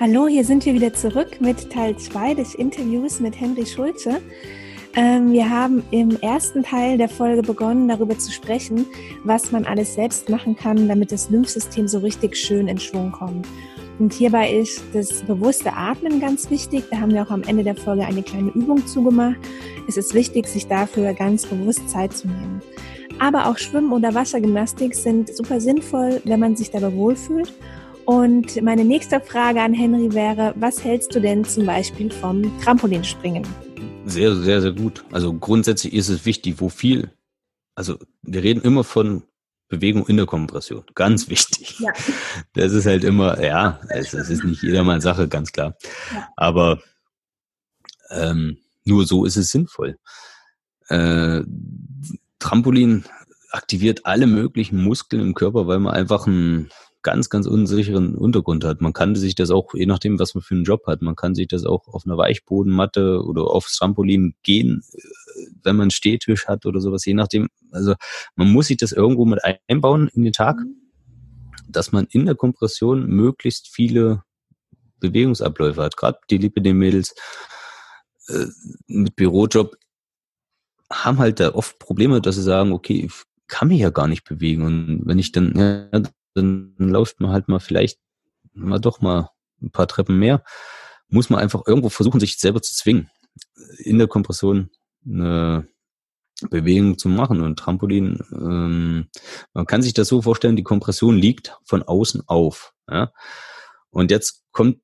Hallo, hier sind wir wieder zurück mit Teil 2 des Interviews mit Henry Schulze. Ähm, wir haben im ersten Teil der Folge begonnen, darüber zu sprechen, was man alles selbst machen kann, damit das Lymphsystem so richtig schön in Schwung kommt. Und hierbei ist das bewusste Atmen ganz wichtig. Da haben wir auch am Ende der Folge eine kleine Übung zugemacht. Es ist wichtig, sich dafür ganz bewusst Zeit zu nehmen. Aber auch Schwimmen oder Wassergymnastik sind super sinnvoll, wenn man sich dabei wohlfühlt und meine nächste Frage an Henry wäre, was hältst du denn zum Beispiel vom Trampolinspringen? Sehr, sehr, sehr gut. Also grundsätzlich ist es wichtig, wo viel, also wir reden immer von Bewegung in der Kompression. Ganz wichtig. Ja. Das ist halt immer, ja, es, es ist nicht jedermanns Sache, ganz klar. Ja. Aber ähm, nur so ist es sinnvoll. Äh, Trampolin aktiviert alle möglichen Muskeln im Körper, weil man einfach ein ganz, ganz unsicheren Untergrund hat. Man kann sich das auch, je nachdem, was man für einen Job hat, man kann sich das auch auf einer Weichbodenmatte oder aufs Trampolin gehen, äh, wenn man einen Stehtisch hat oder sowas, je nachdem. Also man muss sich das irgendwo mit einbauen in den Tag, mhm. dass man in der Kompression möglichst viele Bewegungsabläufe hat. Gerade die Liebe den Mädels äh, mit Bürojob haben halt da oft Probleme, dass sie sagen, okay, ich kann mich ja gar nicht bewegen. Und wenn ich dann, ja, dann läuft man halt mal vielleicht mal doch mal ein paar Treppen mehr. Muss man einfach irgendwo versuchen, sich selber zu zwingen, in der Kompression eine Bewegung zu machen. Und Trampolin, ähm, man kann sich das so vorstellen, die Kompression liegt von außen auf. Ja? Und jetzt kommt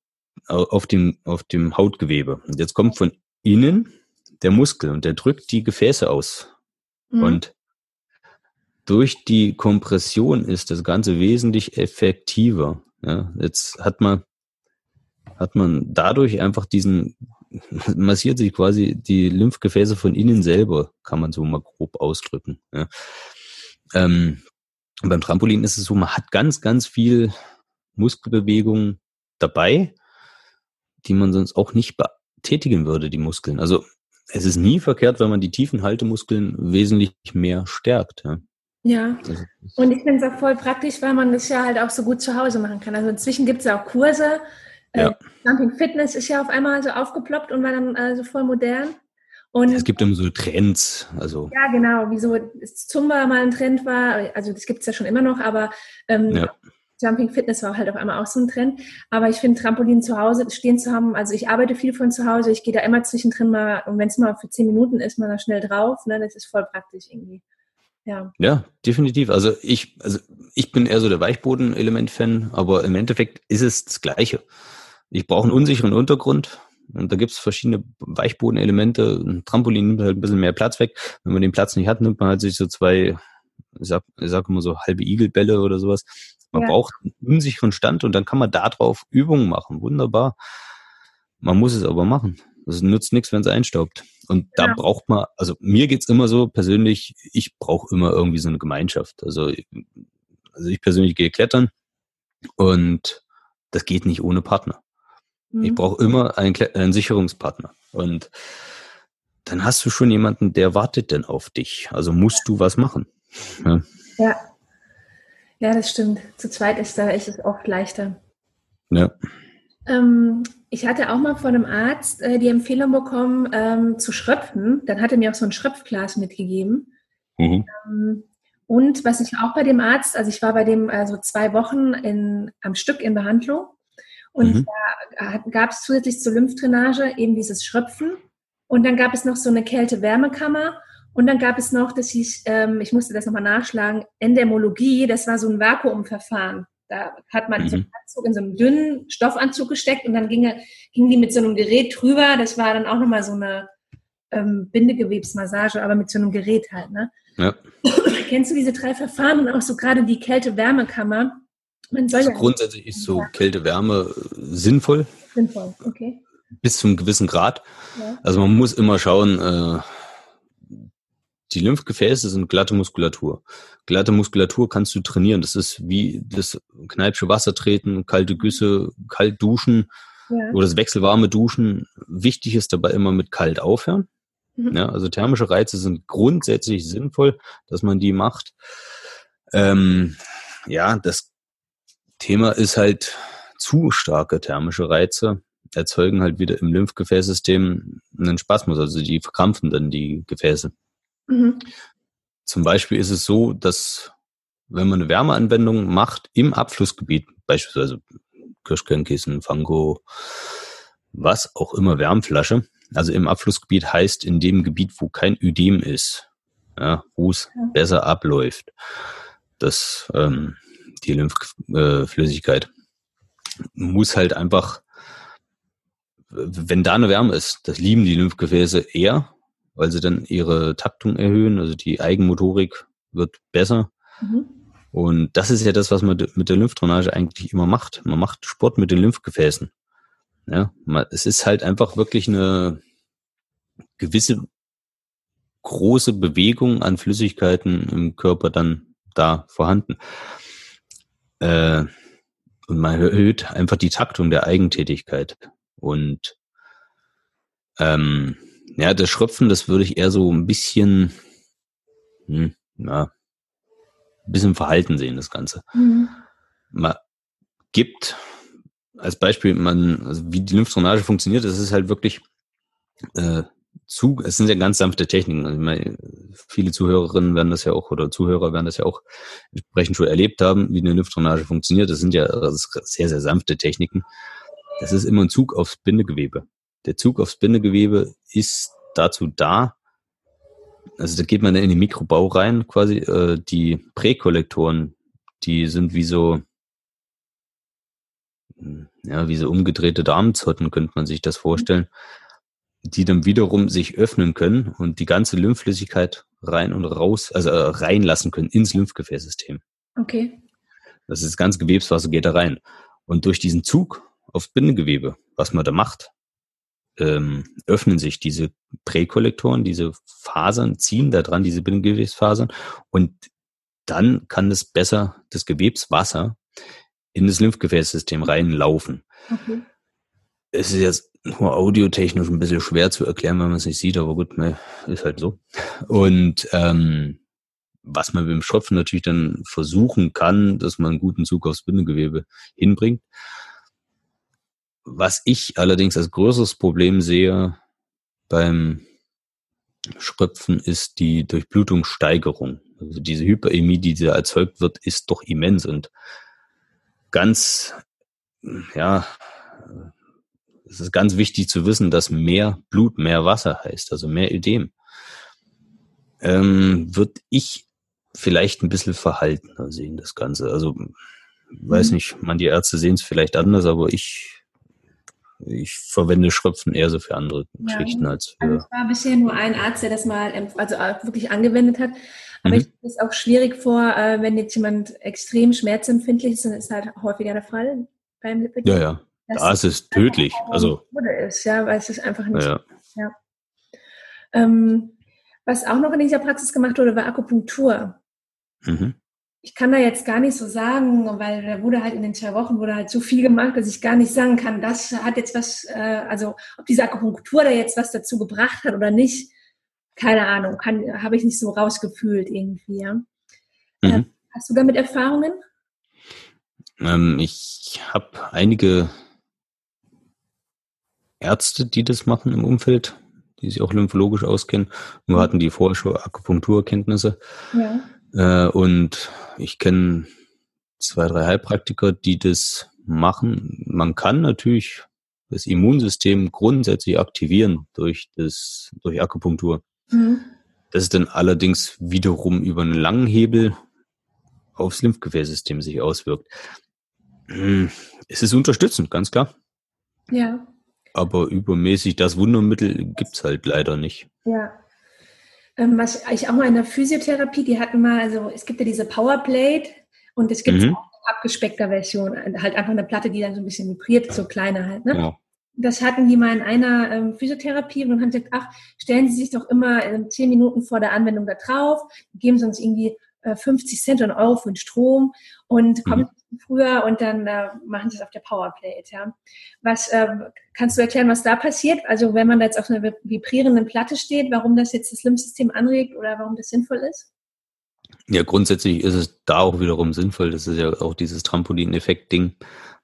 auf dem, auf dem Hautgewebe. Und jetzt kommt von innen der Muskel und der drückt die Gefäße aus. Mhm. Und durch die Kompression ist das Ganze wesentlich effektiver. Ja, jetzt hat man, hat man dadurch einfach diesen, massiert sich quasi die Lymphgefäße von innen selber, kann man so mal grob ausdrücken. Ja. Ähm, beim Trampolin ist es so, man hat ganz, ganz viel Muskelbewegung dabei, die man sonst auch nicht betätigen würde, die Muskeln. Also es ist nie verkehrt, wenn man die tiefen Haltemuskeln wesentlich mehr stärkt. Ja. Ja, und ich finde es auch voll praktisch, weil man das ja halt auch so gut zu Hause machen kann. Also inzwischen gibt es ja auch Kurse. Äh, ja. Jumping Fitness ist ja auf einmal so aufgeploppt und war dann äh, so voll modern. Und es gibt immer so Trends. Also. Ja, genau, wie so Zumba mal ein Trend war. Also das gibt es ja schon immer noch, aber ähm, ja. Jumping Fitness war halt auf einmal auch so ein Trend. Aber ich finde, Trampolin zu Hause stehen zu haben, also ich arbeite viel von zu Hause, ich gehe da immer zwischendrin mal, und wenn es mal für zehn Minuten ist, mal da schnell drauf. Ne, das ist voll praktisch irgendwie. Ja. ja, definitiv. Also ich, also ich bin eher so der Weichboden-Element-Fan, aber im Endeffekt ist es das Gleiche. Ich brauche einen unsicheren Untergrund und da gibt es verschiedene Weichbodenelemente. Ein Trampolin nimmt halt ein bisschen mehr Platz weg. Wenn man den Platz nicht hat, nimmt man halt sich so zwei, ich sag, ich sag immer so halbe Igelbälle oder sowas. Man ja. braucht einen unsicheren Stand und dann kann man darauf Übungen machen. Wunderbar. Man muss es aber machen. Das nützt nichts, wenn es einstaubt. Und da ja. braucht man, also mir geht's immer so persönlich, ich brauche immer irgendwie so eine Gemeinschaft. Also, also ich persönlich gehe klettern und das geht nicht ohne Partner. Mhm. Ich brauche immer einen, einen Sicherungspartner. Und dann hast du schon jemanden, der wartet denn auf dich. Also musst du was machen. Ja. ja. Ja, das stimmt. Zu zweit ist da echt oft leichter. Ja. Ähm, ich hatte auch mal von einem Arzt äh, die Empfehlung bekommen, ähm, zu schröpfen. Dann hat er mir auch so ein Schröpfglas mitgegeben. Mhm. Ähm, und was ich auch bei dem Arzt, also ich war bei dem also zwei Wochen in, am Stück in Behandlung. Und mhm. da gab es zusätzlich zur Lymphdrainage eben dieses Schröpfen. Und dann gab es noch so eine Kälte-Wärmekammer. Und dann gab es noch, das hieß, ähm, ich musste das nochmal nachschlagen, Endemologie, das war so ein Vakuumverfahren. Da hat man mhm. so einen Anzug in so einen dünnen Stoffanzug gesteckt und dann ging, ging die mit so einem Gerät drüber. Das war dann auch nochmal so eine ähm, Bindegewebsmassage, aber mit so einem Gerät halt. Ne? Ja. Kennst du diese drei Verfahren und auch so gerade die Kälte-Wärmekammer? Also ja grundsätzlich ist so Kälte-Wärme äh, sinnvoll. Sinnvoll, okay. Bis zu einem gewissen Grad. Ja. Also man muss immer schauen, äh, die Lymphgefäße sind glatte Muskulatur. Glatte Muskulatur kannst du trainieren. Das ist wie das Kneipsche Wasser treten, kalte Güsse, kalt duschen ja. oder das wechselwarme Duschen. Wichtig ist dabei immer mit kalt aufhören. Mhm. Ja, also thermische Reize sind grundsätzlich sinnvoll, dass man die macht. Ähm, ja, das Thema ist halt zu starke thermische Reize erzeugen halt wieder im Lymphgefäßsystem einen Spasmus, also die verkrampfen dann die Gefäße. Mhm. Zum Beispiel ist es so, dass wenn man eine Wärmeanwendung macht im Abflussgebiet, beispielsweise Kirschkernkissen, Fango, was auch immer, Wärmflasche, also im Abflussgebiet heißt in dem Gebiet, wo kein Ödem ist, ja, wo es ja. besser abläuft, das, ähm, die Lymphflüssigkeit muss halt einfach, wenn da eine Wärme ist, das lieben die Lymphgefäße eher, weil sie dann ihre Taktung erhöhen, also die Eigenmotorik wird besser. Mhm. Und das ist ja das, was man mit der Lymphdrainage eigentlich immer macht. Man macht Sport mit den Lymphgefäßen. Ja, es ist halt einfach wirklich eine gewisse große Bewegung an Flüssigkeiten im Körper dann da vorhanden. Äh, und man erhöht einfach die Taktung der Eigentätigkeit. Und ähm, ja, das Schröpfen, das würde ich eher so ein bisschen, hm, ja, ein bisschen verhalten sehen, das Ganze. Mhm. Man gibt als Beispiel, man, also wie die Lymphdrainage funktioniert, das ist halt wirklich äh, zu, es sind ja ganz sanfte Techniken. Also meine, viele Zuhörerinnen werden das ja auch oder Zuhörer werden das ja auch entsprechend schon erlebt haben, wie eine Lymphdrainage funktioniert. Das sind ja sehr, sehr sanfte Techniken. Das ist immer ein Zug aufs Bindegewebe. Der Zug aufs Bindegewebe ist dazu da, also da geht man in den Mikrobau rein, quasi äh, die Präkollektoren, die sind wie so, ja, wie so umgedrehte Darmzotten, könnte man sich das vorstellen die dann wiederum sich öffnen können und die ganze Lymphflüssigkeit rein und raus, also äh, reinlassen können ins Lymphgefäßsystem. Okay. Das ist ganz Gewebswasser geht da rein. Und durch diesen Zug aufs Bindegewebe, was man da macht, ähm, öffnen sich diese Präkollektoren, diese Fasern, ziehen da dran, diese Bindegewebsfasern und dann kann es besser, das Gewebswasser in das Lymphgefäßsystem reinlaufen. Okay. Es ist jetzt nur audiotechnisch ein bisschen schwer zu erklären, wenn man es nicht sieht, aber gut, ne, ist halt so. Und ähm, was man beim Schröpfen natürlich dann versuchen kann, dass man einen guten Zug aufs Bindegewebe hinbringt. Was ich allerdings als größeres Problem sehe beim Schröpfen ist die Durchblutungssteigerung. Also diese Hyperämie, die da erzeugt wird, ist doch immens und ganz, ja, es ist ganz wichtig zu wissen, dass mehr Blut mehr Wasser heißt, also mehr Ödem. Ähm, Würde ich vielleicht ein bisschen verhaltener sehen, das Ganze. Also, weiß mhm. nicht, man, die Ärzte sehen es vielleicht anders, aber ich, ich verwende Schröpfen eher so für andere ja, Geschichten als für. Also es war bisher nur ein Arzt, der das mal also wirklich angewendet hat. Aber mhm. ich finde es auch schwierig vor, äh, wenn jetzt jemand extrem schmerzempfindlich ist, dann ist halt häufiger der Fall beim Lipidem. Ja, ja. Das da ist es tödlich. Also ist, ja, weil es ist einfach nicht. Ja. ja. Ähm, was auch noch in dieser Praxis gemacht wurde, war Akupunktur. Mhm. Ich kann da jetzt gar nicht so sagen, weil da wurde halt in den zwei Wochen wurde halt so viel gemacht, dass ich gar nicht sagen kann, das hat jetzt was, äh, also ob diese Akupunktur da jetzt was dazu gebracht hat oder nicht, keine Ahnung, habe ich nicht so rausgefühlt irgendwie. Ja. Mhm. Äh, hast du damit Erfahrungen? Ähm, ich habe einige Ärzte, die das machen im Umfeld, die sich auch lymphologisch auskennen. Nur hatten die vorher schon Akupunkturkenntnisse. Ja. Äh, und ich kenne zwei, drei Heilpraktiker, die das machen. Man kann natürlich das Immunsystem grundsätzlich aktivieren durch das, durch Akupunktur. Mhm. Das ist dann allerdings wiederum über einen langen Hebel aufs Lymphgefäßsystem sich auswirkt. Hm, es ist unterstützend, ganz klar. Ja. Aber übermäßig das Wundermittel gibt's halt leider nicht. Ja. Ähm, was ich auch mal in der Physiotherapie, die hatten mal, also es gibt ja diese Powerplate und es gibt mhm. auch eine abgespeckter Version, halt einfach eine Platte, die dann so ein bisschen vibriert, so kleiner halt. Ne? Ja. Das hatten die mal in einer ähm, Physiotherapie und haben gesagt, ach, stellen Sie sich doch immer ähm, zehn Minuten vor der Anwendung da drauf, geben Sie uns irgendwie 50 Cent und Euro für den Strom und kommen mhm. früher und dann äh, machen sie es auf der Powerplate. Ja. Was äh, kannst du erklären, was da passiert? Also wenn man da jetzt auf einer vibrierenden Platte steht, warum das jetzt das Lymphsystem anregt oder warum das sinnvoll ist? Ja, grundsätzlich ist es da auch wiederum sinnvoll. Das ist ja auch dieses Trampolin-Effekt-Ding,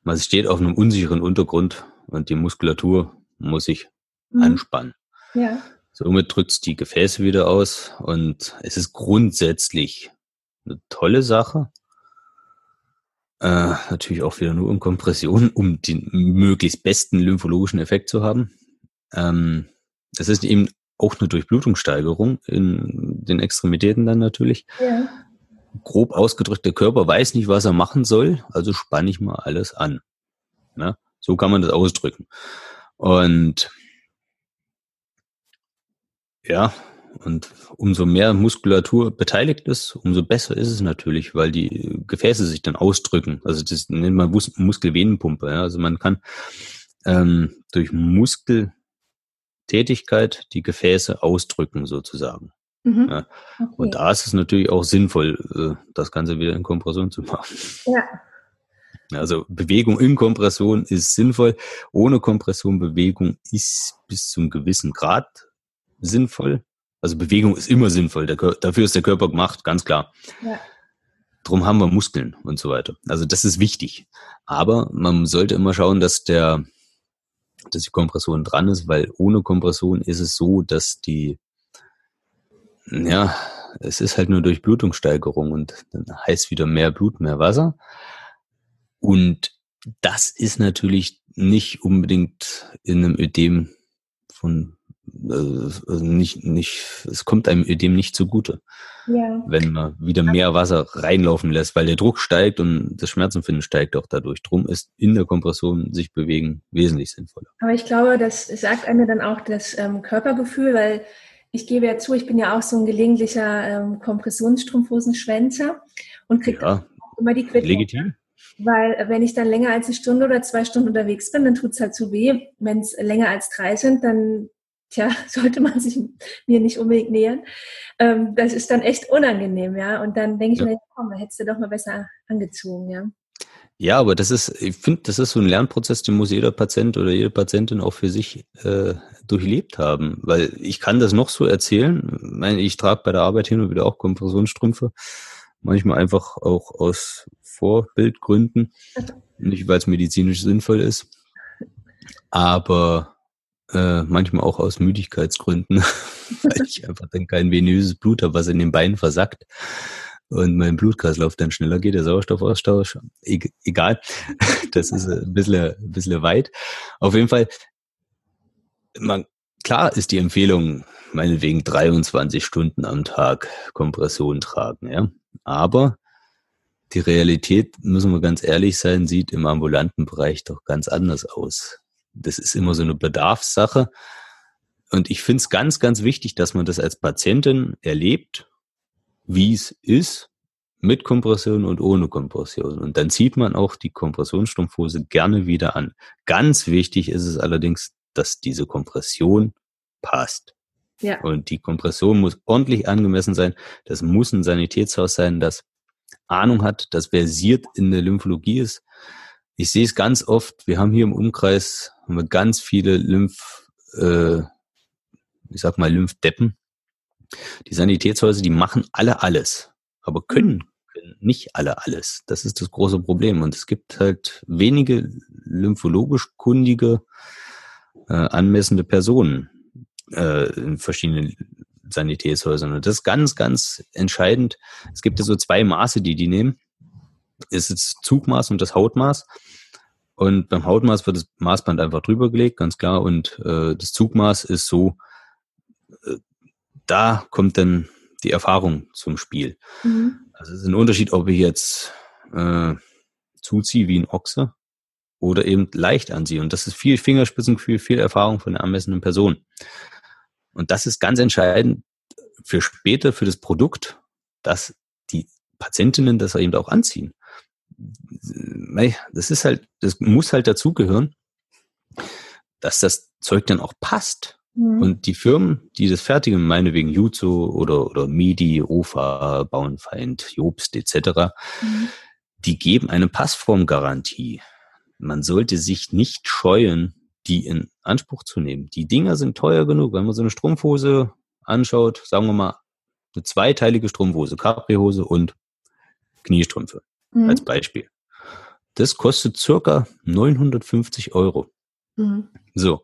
man steht auf einem unsicheren Untergrund und die Muskulatur muss sich mhm. anspannen. Ja. Somit drückt es die Gefäße wieder aus und es ist grundsätzlich eine tolle Sache. Äh, natürlich auch wieder nur in Kompression, um den möglichst besten lymphologischen Effekt zu haben. Ähm, es ist eben auch eine Durchblutungssteigerung in den Extremitäten dann natürlich. Ja. Grob ausgedrückt, der Körper weiß nicht, was er machen soll, also spanne ich mal alles an. Ja, so kann man das ausdrücken. Und ja, und umso mehr Muskulatur beteiligt ist, umso besser ist es natürlich, weil die Gefäße sich dann ausdrücken. Also das nennt man Mus Muskelvenenpumpe. Ja? Also man kann ähm, durch Muskeltätigkeit die Gefäße ausdrücken sozusagen. Mhm. Ja? Okay. Und da ist es natürlich auch sinnvoll, äh, das Ganze wieder in Kompression zu machen. Ja. Also Bewegung in Kompression ist sinnvoll. Ohne Kompression Bewegung ist bis zum gewissen Grad sinnvoll. Also Bewegung ist immer sinnvoll. Der, dafür ist der Körper gemacht, ganz klar. Ja. Drum haben wir Muskeln und so weiter. Also das ist wichtig. Aber man sollte immer schauen, dass der, dass die Kompression dran ist, weil ohne Kompression ist es so, dass die, ja, es ist halt nur durch Blutungssteigerung und dann heißt wieder mehr Blut, mehr Wasser. Und das ist natürlich nicht unbedingt in einem Ödem von nicht, nicht, es kommt einem dem nicht zugute. Ja. Wenn man wieder mehr Wasser reinlaufen lässt, weil der Druck steigt und das Schmerzempfinden steigt auch dadurch. Drum ist in der Kompression sich bewegen wesentlich sinnvoller. Aber ich glaube, das sagt einem dann auch das ähm, Körpergefühl, weil ich gebe ja zu, ich bin ja auch so ein gelegentlicher ähm, Kompressionsstrumpfhosenschwänzer und kriege ja, immer die Quittung. Legitim. Weil äh, wenn ich dann länger als eine Stunde oder zwei Stunden unterwegs bin, dann tut es halt zu weh. Wenn es länger als drei sind, dann tja, sollte man sich mir nicht unbedingt nähern. Ähm, das ist dann echt unangenehm, ja. Und dann denke ich ja. mir, komm, hättest du doch mal besser angezogen, ja. Ja, aber das ist, ich finde, das ist so ein Lernprozess, den muss jeder Patient oder jede Patientin auch für sich äh, durchlebt haben. Weil ich kann das noch so erzählen. Ich, ich trage bei der Arbeit hin und wieder auch Kompressionsstrümpfe. Manchmal einfach auch aus Vorbildgründen. Nicht, weil es medizinisch sinnvoll ist. Aber äh, manchmal auch aus Müdigkeitsgründen, weil ich einfach dann kein venöses Blut habe, was in den Beinen versackt und mein Blutkreislauf dann schneller geht, der Sauerstoffaustausch, egal, das ist ein bisschen, ein bisschen weit. Auf jeden Fall, man, klar ist die Empfehlung, meinetwegen 23 Stunden am Tag Kompression tragen, ja, aber die Realität, müssen wir ganz ehrlich sein, sieht im ambulanten Bereich doch ganz anders aus das ist immer so eine Bedarfssache. Und ich finde es ganz, ganz wichtig, dass man das als Patientin erlebt, wie es ist, mit Kompression und ohne Kompression. Und dann zieht man auch die Kompressionsstrumpfhose gerne wieder an. Ganz wichtig ist es allerdings, dass diese Kompression passt. Ja. Und die Kompression muss ordentlich angemessen sein. Das muss ein Sanitätshaus sein, das Ahnung hat, das versiert in der Lymphologie ist. Ich sehe es ganz oft. Wir haben hier im Umkreis haben wir ganz viele Lymph, äh, ich sag mal Lymphdeppen. Die Sanitätshäuser, die machen alle alles, aber können, können nicht alle alles. Das ist das große Problem. Und es gibt halt wenige lymphologisch kundige, äh, anmessende Personen äh, in verschiedenen Sanitätshäusern. Und das ist ganz, ganz entscheidend. Es gibt ja so zwei Maße, die die nehmen. Es ist das Zugmaß und das Hautmaß. Und beim Hautmaß wird das Maßband einfach drüber gelegt, ganz klar. Und äh, das Zugmaß ist so, äh, da kommt dann die Erfahrung zum Spiel. Mhm. Also es ist ein Unterschied, ob ich jetzt äh, zuziehe wie ein Ochse oder eben leicht anziehe. Und das ist viel Fingerspitzengefühl, viel Erfahrung von der anmessenden Person. Und das ist ganz entscheidend für später, für das Produkt, dass die Patientinnen das eben auch anziehen das ist halt, das muss halt dazugehören, dass das Zeug dann auch passt. Mhm. Und die Firmen, die das fertigen, meinetwegen Jutsu oder, oder MIDI, OFA, Bauernfeind, Jobst etc., mhm. die geben eine Passformgarantie. Man sollte sich nicht scheuen, die in Anspruch zu nehmen. Die Dinger sind teuer genug. Wenn man so eine Strumpfhose anschaut, sagen wir mal, eine zweiteilige Strumpfhose, Capri-Hose und Kniestrümpfe mhm. als Beispiel das kostet circa 950 Euro. Mhm. So,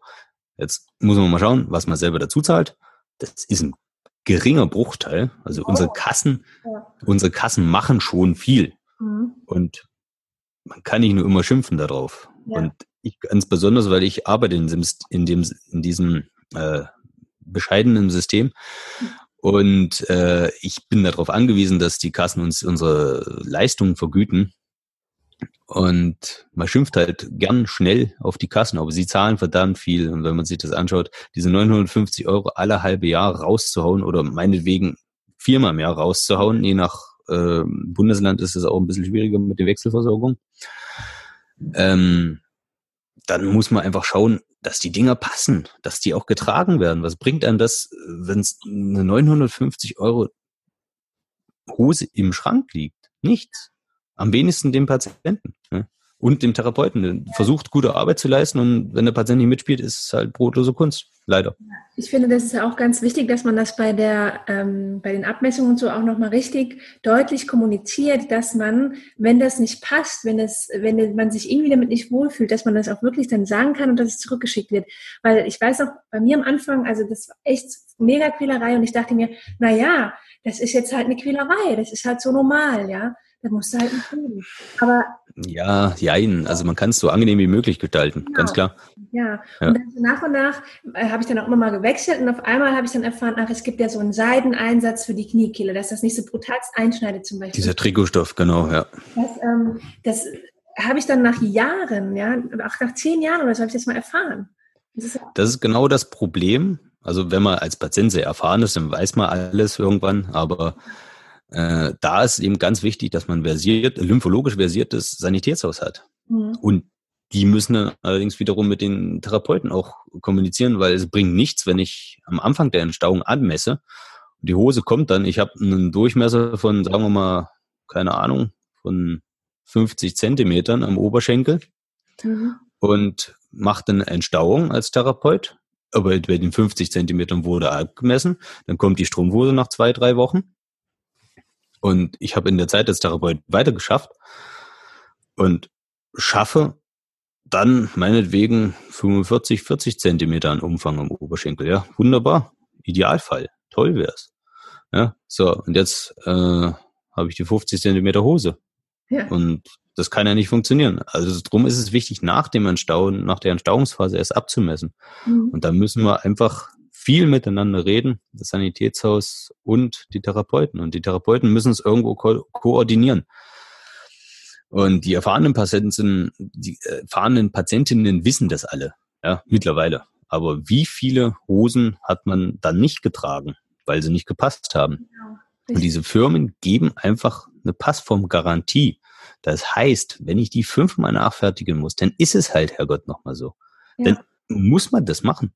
jetzt muss man mal schauen, was man selber dazu zahlt. Das ist ein geringer Bruchteil. Also oh. unsere Kassen, ja. unsere Kassen machen schon viel. Mhm. Und man kann nicht nur immer schimpfen darauf. Ja. Und ich ganz besonders, weil ich arbeite in, diesem, in, dem, in diesem äh, bescheidenen System. Und äh, ich bin darauf angewiesen, dass die Kassen uns unsere Leistungen vergüten. Und man schimpft halt gern schnell auf die Kassen, aber sie zahlen verdammt viel. Und wenn man sich das anschaut, diese 950 Euro alle halbe Jahr rauszuhauen oder meinetwegen viermal mehr rauszuhauen, je nach äh, Bundesland ist es auch ein bisschen schwieriger mit der Wechselversorgung. Ähm, dann muss man einfach schauen, dass die Dinger passen, dass die auch getragen werden. Was bringt einem das, wenn es eine 950 Euro Hose im Schrank liegt? Nichts. Am wenigsten dem Patienten ne? Und dem Therapeuten. Versucht, gute Arbeit zu leisten und wenn der Patient nicht mitspielt, ist es halt brotlose Kunst. Leider. Ich finde, das ist auch ganz wichtig, dass man das bei der ähm, bei den Abmessungen und so auch nochmal richtig deutlich kommuniziert, dass man, wenn das nicht passt, wenn es, wenn man sich irgendwie damit nicht wohlfühlt, dass man das auch wirklich dann sagen kann und dass es zurückgeschickt wird. Weil ich weiß auch, bei mir am Anfang, also das war echt mega Quälerei und ich dachte mir, na ja, das ist jetzt halt eine Quälerei, das ist halt so normal, ja. Da musst du halt nicht reden. Aber ja, jein. Also man kann es so angenehm wie möglich gestalten, genau. ganz klar. Ja, ja. und dann so nach und nach äh, habe ich dann auch immer mal gewechselt und auf einmal habe ich dann erfahren, ach, es gibt ja so einen Seideneinsatz für die Kniekehle, dass das nicht so brutal einschneidet zum Beispiel. Dieser Trikotstoff, genau, ja. Das, ähm, das habe ich dann nach Jahren, ja, auch nach zehn Jahren oder so habe ich das mal erfahren. Das ist, das ist genau das Problem. Also wenn man als Patient sehr erfahren ist, dann weiß man alles irgendwann, aber äh, da ist eben ganz wichtig, dass man versiert, lymphologisch versiertes Sanitätshaus hat. Mhm. Und die müssen dann allerdings wiederum mit den Therapeuten auch kommunizieren, weil es bringt nichts, wenn ich am Anfang der Entstauung anmesse und die Hose kommt dann, ich habe einen Durchmesser von, sagen wir mal, keine Ahnung, von 50 Zentimetern am Oberschenkel mhm. und mache dann Entstauung als Therapeut. Aber bei den 50 Zentimetern wurde abgemessen, dann kommt die Strumpfhose nach zwei, drei Wochen und ich habe in der Zeit als Therapeut weitergeschafft und schaffe dann meinetwegen 45, 40 Zentimeter an Umfang am Oberschenkel. Ja, wunderbar. Idealfall. Toll wär's. Ja, so, und jetzt äh, habe ich die 50 Zentimeter Hose. Ja. Und das kann ja nicht funktionieren. Also drum ist es wichtig, nach dem Entstauen, nach der Entstauungsphase erst abzumessen. Mhm. Und da müssen wir einfach viel miteinander reden, das Sanitätshaus und die Therapeuten. Und die Therapeuten müssen es irgendwo ko koordinieren. Und die erfahrenen Patienten, die äh, erfahrenen Patientinnen wissen das alle, ja, mittlerweile. Aber wie viele Hosen hat man dann nicht getragen, weil sie nicht gepasst haben? Genau. Und diese Firmen geben einfach eine Passformgarantie. Das heißt, wenn ich die fünfmal nachfertigen muss, dann ist es halt, Herrgott, nochmal so. Ja. Dann muss man das machen.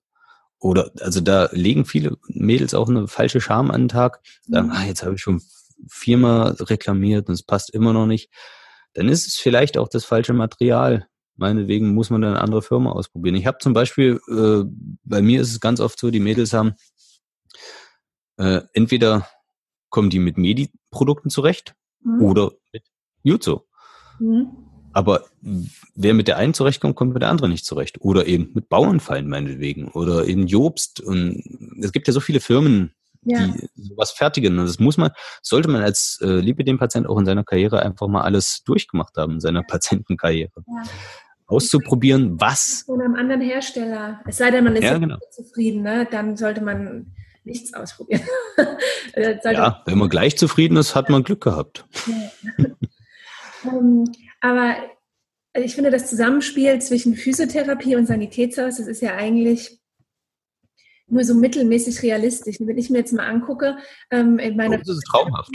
Oder, also da legen viele Mädels auch eine falsche Scham an den Tag, sagen, mhm. ah, jetzt habe ich schon viermal reklamiert und es passt immer noch nicht. Dann ist es vielleicht auch das falsche Material. Meinetwegen muss man dann eine andere Firma ausprobieren. Ich habe zum Beispiel, äh, bei mir ist es ganz oft so, die Mädels haben, äh, entweder kommen die mit Medi-Produkten zurecht mhm. oder mit Jutsu. Mhm. Aber wer mit der einen zurechtkommt, kommt mit der anderen nicht zurecht. Oder eben mit Bauernfallen meinetwegen. Oder eben Jobst. Und es gibt ja so viele Firmen, ja. die sowas fertigen. Und das muss man, sollte man als äh, Lipidem-Patient auch in seiner Karriere einfach mal alles durchgemacht haben, in seiner Patientenkarriere. Ja. Auszuprobieren, was. Von einem anderen Hersteller. Es sei denn, man ist ja, genau. zufrieden, ne? dann sollte man nichts ausprobieren. ja, wenn man gleich zufrieden ist, hat man Glück gehabt. Ja. um, ähm, aber ich finde, das Zusammenspiel zwischen Physiotherapie und Sanitätshaus, das ist ja eigentlich nur so mittelmäßig realistisch. Wenn ich mir jetzt mal angucke, ähm, in meiner. Das ist traumhaft.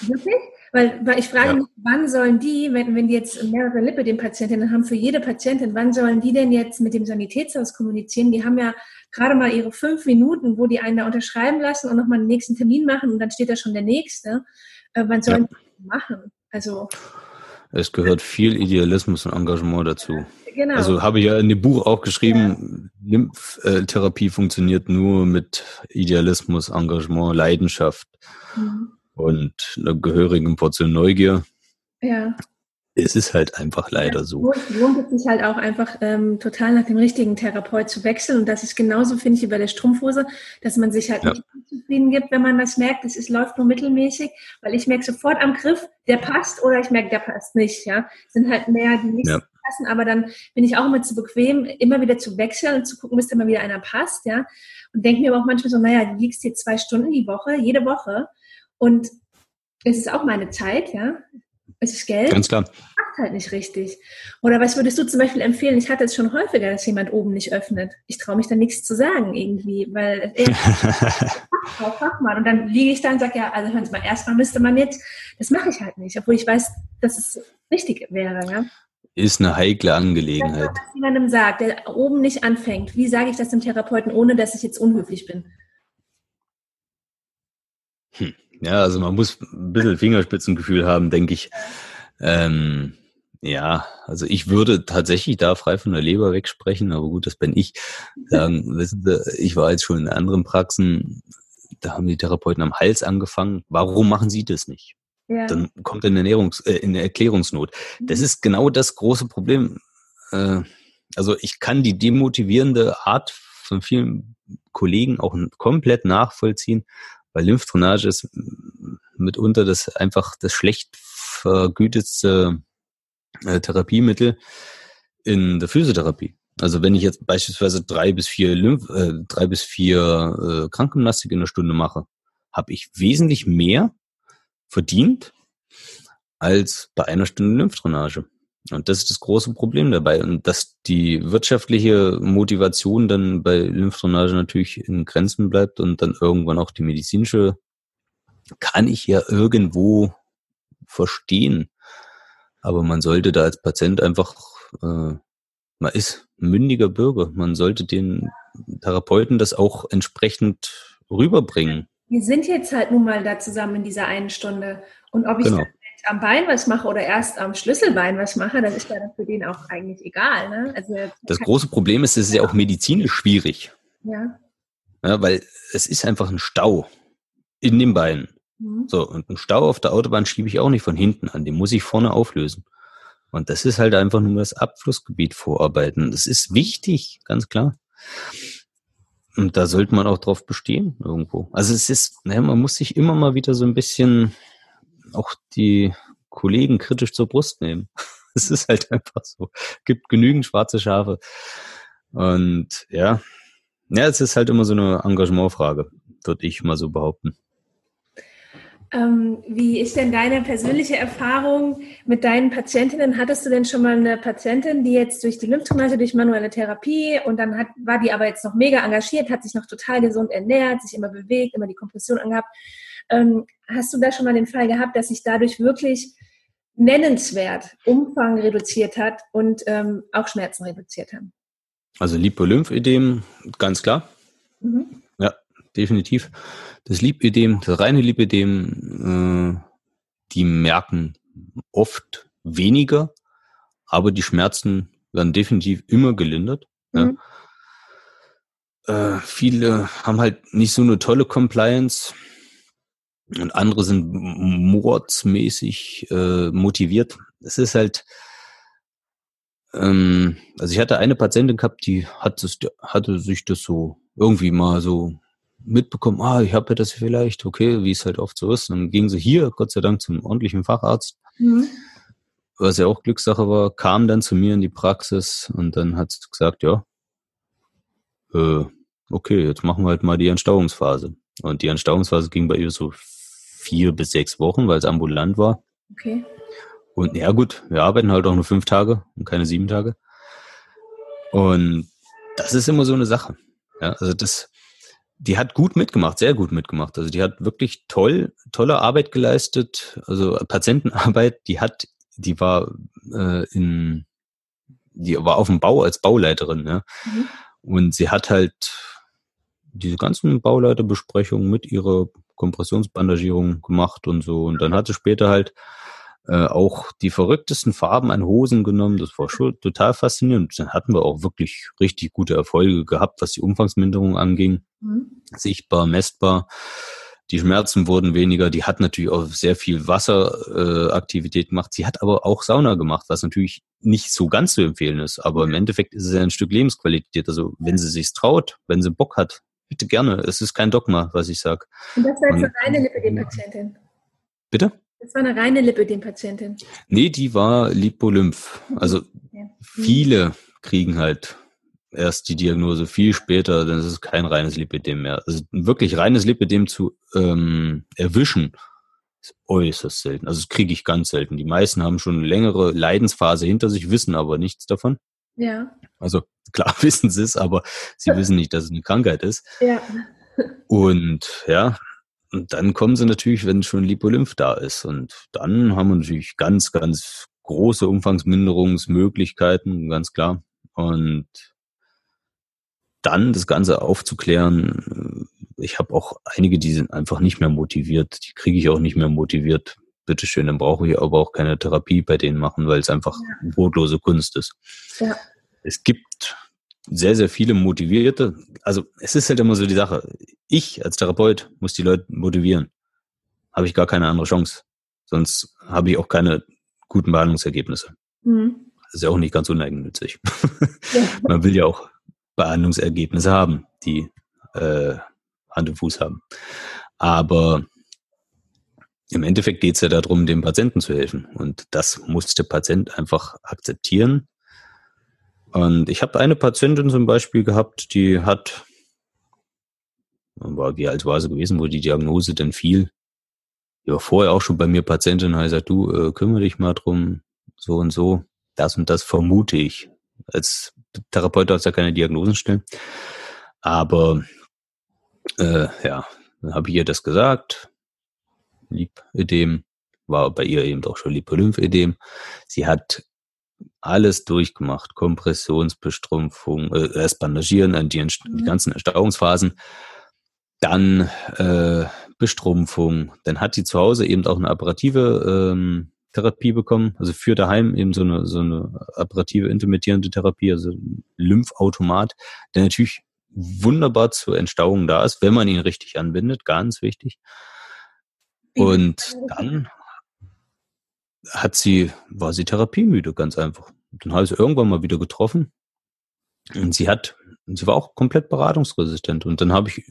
Wirklich? Weil, weil ich frage ja. mich, wann sollen die, wenn, wenn die jetzt mehrere Lippe den Patientinnen haben, für jede Patientin, wann sollen die denn jetzt mit dem Sanitätshaus kommunizieren? Die haben ja gerade mal ihre fünf Minuten, wo die einen da unterschreiben lassen und nochmal einen nächsten Termin machen und dann steht da schon der nächste. Äh, wann sollen ja. die machen? Also. Es gehört viel Idealismus und Engagement dazu. Genau. Also habe ich ja in dem Buch auch geschrieben, ja. Lymphtherapie funktioniert nur mit Idealismus, Engagement, Leidenschaft mhm. und einer gehörigen Portion Neugier. Ja. Es ist halt einfach leider so. Es lohnt sich halt auch einfach ähm, total nach dem richtigen Therapeut zu wechseln. Und das ist genauso, finde ich, wie bei der Strumpfhose, dass man sich halt ja. nicht zufrieden gibt, wenn man das merkt, es ist, läuft nur mittelmäßig, weil ich merke sofort am Griff, der passt oder ich merke, der passt nicht. Ja, sind halt mehr, die nicht ja. passen, aber dann bin ich auch immer zu bequem, immer wieder zu wechseln und zu gucken, bis da mal wieder einer passt. Ja, und denke mir aber auch manchmal so, naja, du liegst hier zwei Stunden die Woche, jede Woche und es ist auch meine Zeit, ja. Es ist Geld. Ganz klar. Macht halt nicht richtig. Oder was würdest du zum Beispiel empfehlen? Ich hatte es schon häufiger, dass jemand oben nicht öffnet. Ich traue mich da nichts zu sagen irgendwie, weil Frau Fachmann. Und dann liege ich da und sage, ja, also hören Sie mal, erstmal müsste man jetzt, das mache ich halt nicht, obwohl ich weiß, dass es richtig wäre, ja. Ist eine heikle Angelegenheit. Wenn man jemandem sagt, der oben nicht anfängt, wie sage ich das dem Therapeuten, ohne dass ich jetzt unhöflich bin? Ja, also man muss ein bisschen Fingerspitzengefühl haben, denke ich. Ähm, ja, also ich würde tatsächlich da frei von der Leber wegsprechen, aber gut, das bin ich. Sagen, wissen Sie, ich war jetzt schon in anderen Praxen, da haben die Therapeuten am Hals angefangen. Warum machen Sie das nicht? Ja. Dann kommt eine, Ernährungs-, äh, eine Erklärungsnot. Das mhm. ist genau das große Problem. Äh, also ich kann die demotivierende Art von vielen Kollegen auch komplett nachvollziehen, weil Lymphdrainage ist mitunter das einfach das schlecht vergütetste äh, Therapiemittel in der Physiotherapie. Also wenn ich jetzt beispielsweise drei bis vier Lymph, äh, drei bis vier äh, Krankengymnastik in der Stunde mache, habe ich wesentlich mehr verdient als bei einer Stunde Lymphdrainage. Und das ist das große Problem dabei. Und dass die wirtschaftliche Motivation dann bei Lymphdrainage natürlich in Grenzen bleibt und dann irgendwann auch die medizinische, kann ich ja irgendwo verstehen. Aber man sollte da als Patient einfach, äh, man ist mündiger Bürger. Man sollte den Therapeuten das auch entsprechend rüberbringen. Wir sind jetzt halt nun mal da zusammen in dieser einen Stunde. Und ob ich genau am Bein was mache oder erst am Schlüsselbein was mache, dann ist ja für den auch eigentlich egal. Ne? Also, das große Problem ist, es ist ja auch medizinisch schwierig. Ja. ja. Weil es ist einfach ein Stau in den Beinen. Mhm. So, und einen Stau auf der Autobahn schiebe ich auch nicht von hinten an, den muss ich vorne auflösen. Und das ist halt einfach nur das Abflussgebiet vorarbeiten. Das ist wichtig, ganz klar. Und da sollte man auch drauf bestehen irgendwo. Also es ist, naja, man muss sich immer mal wieder so ein bisschen auch die Kollegen kritisch zur Brust nehmen. Es ist halt einfach so. Gibt genügend schwarze Schafe. Und ja, ja, es ist halt immer so eine Engagementfrage, würde ich mal so behaupten. Ähm, wie ist denn deine persönliche Erfahrung mit deinen Patientinnen? Hattest du denn schon mal eine Patientin, die jetzt durch die Lymphdrainage, durch manuelle Therapie und dann hat, war die aber jetzt noch mega engagiert, hat sich noch total gesund ernährt, sich immer bewegt, immer die Kompression angehabt ähm, hast du da schon mal den Fall gehabt, dass sich dadurch wirklich nennenswert Umfang reduziert hat und ähm, auch Schmerzen reduziert haben? Also Lipolymphödem, ganz klar. Mhm. Ja, definitiv. Das Lipödem, das reine Lipödem, äh, die merken oft weniger, aber die Schmerzen werden definitiv immer gelindert. Mhm. Ja. Äh, viele haben halt nicht so eine tolle Compliance und andere sind mordsmäßig äh, motiviert. Es ist halt, ähm, also ich hatte eine Patientin gehabt, die hat das, hatte sich das so irgendwie mal so mitbekommen, ah, ich habe ja das vielleicht, okay, wie es halt oft so ist. Und dann ging sie hier, Gott sei Dank, zum ordentlichen Facharzt, mhm. was ja auch Glückssache war, kam dann zu mir in die Praxis und dann hat sie gesagt, ja, äh, okay, jetzt machen wir halt mal die Entstauungsphase. Und die Entstauungsphase ging bei ihr so vier bis sechs Wochen, weil es ambulant war. Okay. Und ja gut, wir arbeiten halt auch nur fünf Tage und keine sieben Tage. Und das ist immer so eine Sache. Ja, also das, die hat gut mitgemacht, sehr gut mitgemacht. Also die hat wirklich toll, tolle Arbeit geleistet. Also Patientenarbeit, die hat, die war äh, in, die war auf dem Bau als Bauleiterin, ja. Mhm. Und sie hat halt diese ganzen Bauleiterbesprechungen mit ihrer Kompressionsbandagierung gemacht und so. Und dann hatte später halt äh, auch die verrücktesten Farben an Hosen genommen. Das war schon total faszinierend. Dann hatten wir auch wirklich richtig gute Erfolge gehabt, was die Umfangsminderung anging. Mhm. Sichtbar, messbar. Die Schmerzen wurden weniger. Die hat natürlich auch sehr viel Wasseraktivität äh, gemacht. Sie hat aber auch Sauna gemacht, was natürlich nicht so ganz zu empfehlen ist. Aber im Endeffekt ist es ja ein Stück Lebensqualität. Also wenn sie sich traut, wenn sie Bock hat, bitte gerne. Es ist kein Dogma, was ich sage. Und das war jetzt eine reine Lipödem-Patientin. Bitte? Das war eine reine Lipödem-Patientin. Nee, die war Lipolymph. Also ja. viele kriegen halt erst die Diagnose viel später, dann ist es kein reines Lipidem mehr. Also wirklich reines Lipidem zu ähm, erwischen, ist äußerst selten. Also das kriege ich ganz selten. Die meisten haben schon eine längere Leidensphase hinter sich, wissen aber nichts davon. Ja. Also klar wissen sie es, aber sie wissen nicht, dass es eine Krankheit ist. Ja. Und ja, und dann kommen sie natürlich, wenn schon Lipolymph da ist. Und dann haben wir natürlich ganz, ganz große Umfangsminderungsmöglichkeiten, ganz klar. Und dann das Ganze aufzuklären, ich habe auch einige, die sind einfach nicht mehr motiviert, die kriege ich auch nicht mehr motiviert. Bitteschön, dann brauche ich aber auch keine Therapie bei denen machen, weil es einfach ja. brotlose Kunst ist. Ja. Es gibt sehr, sehr viele motivierte, also es ist halt immer so die Sache, ich als Therapeut muss die Leute motivieren. Habe ich gar keine andere Chance. Sonst habe ich auch keine guten Behandlungsergebnisse. Mhm. Das ist ja auch nicht ganz uneigennützig. Ja. Man will ja auch Behandlungsergebnisse haben, die äh, Hand und Fuß haben. Aber im Endeffekt geht es ja darum, dem Patienten zu helfen. Und das muss der Patient einfach akzeptieren. Und ich habe eine Patientin zum Beispiel gehabt, die hat, war, wie alt war sie gewesen, wo die Diagnose denn fiel. Die war vorher auch schon bei mir Patientin, hat gesagt, du äh, kümmere dich mal drum, so und so. Das und das vermute ich. Als Therapeut darfst ja keine Diagnosen stellen. Aber äh, ja, dann habe ich ihr das gesagt. Lipödem war bei ihr eben doch schon Lipolymphödem. Sie hat alles durchgemacht, Kompressionsbestrumpfung, äh, erst Bandagieren, dann die, die mhm. ganzen Erstarrungsphasen, dann äh, Bestrumpfung, dann hat sie zu Hause eben auch eine operative ähm, Therapie bekommen, also für daheim eben so eine, so eine apparative intermittierende Therapie, also ein Lymphautomat, der natürlich wunderbar zur Entstauung da ist, wenn man ihn richtig anbindet, ganz wichtig. Und dann hat sie, war sie therapiemüde, ganz einfach. Dann habe ich sie irgendwann mal wieder getroffen und sie hat, sie war auch komplett beratungsresistent. Und dann habe ich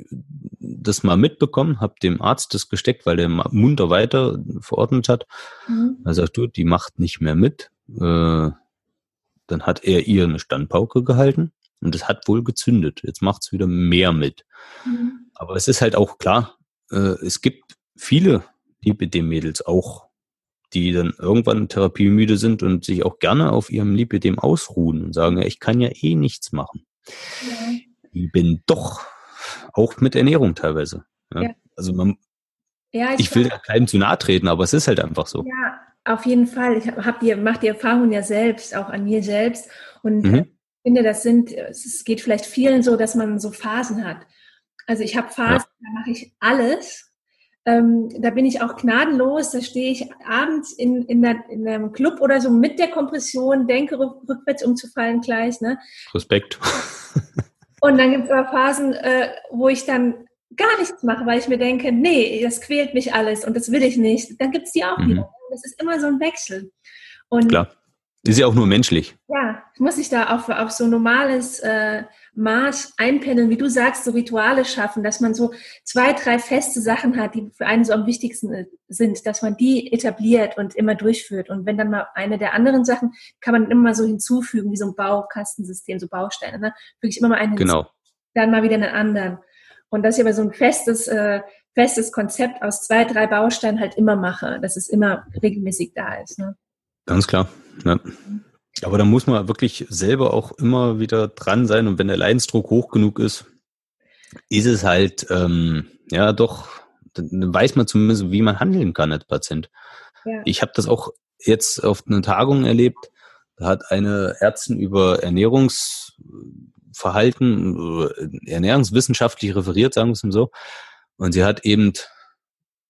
das mal mitbekommen, habe dem Arzt das gesteckt, weil der munter weiter verordnet hat. Mhm. Er sagt, du, die macht nicht mehr mit. Äh, dann hat er ihr eine Standpauke gehalten und das hat wohl gezündet. Jetzt macht's wieder mehr mit. Mhm. Aber es ist halt auch klar, äh, es gibt viele Lipidem-Mädels auch, die dann irgendwann therapiemüde sind und sich auch gerne auf ihrem Lipidem ausruhen und sagen, ja, ich kann ja eh nichts machen. Ja. Ich bin doch auch mit Ernährung teilweise. Ja? Ja. Also man, ja, ich, ich will da keinem zu nahe treten, aber es ist halt einfach so. Ja, auf jeden Fall. Ich hab, die, mache die Erfahrung ja selbst, auch an mir selbst. Und mhm. ich finde, das sind, es geht vielleicht vielen so, dass man so Phasen hat. Also ich habe Phasen, da mache ich alles. Ähm, da bin ich auch gnadenlos. Da stehe ich abends in, in, der, in einem Club oder so mit der Kompression, denke rückwärts umzufallen gleich. Ne? Respekt. Und dann gibt es aber Phasen, äh, wo ich dann gar nichts mache, weil ich mir denke, nee, das quält mich alles und das will ich nicht. Dann gibt es die auch mhm. wieder. Das ist immer so ein Wechsel. Und Klar. Ist ja auch nur menschlich. Ja, ich muss sich da auf, auf so normales äh, Maß einpendeln, wie du sagst, so Rituale schaffen, dass man so zwei, drei feste Sachen hat, die für einen so am wichtigsten äh, sind, dass man die etabliert und immer durchführt. Und wenn dann mal eine der anderen Sachen, kann man immer so hinzufügen, wie so ein Baukastensystem, so Bausteine, ne? Wirklich immer mal einen genau. Hinzu, dann mal wieder einen anderen. Und dass ich aber so ein festes, äh, festes Konzept aus zwei, drei Bausteinen halt immer mache, dass es immer regelmäßig da ist. Ne? Ganz klar. Ja. Aber da muss man wirklich selber auch immer wieder dran sein und wenn der Leidensdruck hoch genug ist, ist es halt, ähm, ja doch, dann weiß man zumindest, wie man handeln kann als Patient. Ja. Ich habe das auch jetzt auf einer Tagung erlebt, da hat eine Ärztin über Ernährungsverhalten, ernährungswissenschaftlich referiert, sagen wir es mal so, und sie hat eben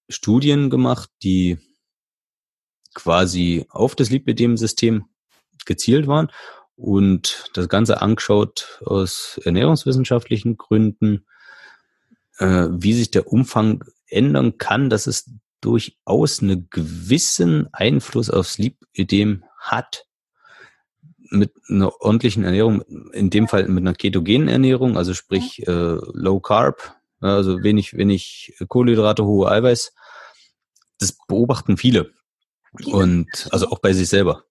Studien gemacht, die quasi auf das Lipidem-System gezielt waren und das Ganze angeschaut aus ernährungswissenschaftlichen Gründen, äh, wie sich der Umfang ändern kann, dass es durchaus einen gewissen Einfluss aufs Lipödem hat. Mit einer ordentlichen Ernährung, in dem Fall mit einer ketogenen Ernährung, also sprich äh, Low Carb, also wenig, wenig Kohlenhydrate, hohe Eiweiß. Das beobachten viele. Und also auch bei sich selber.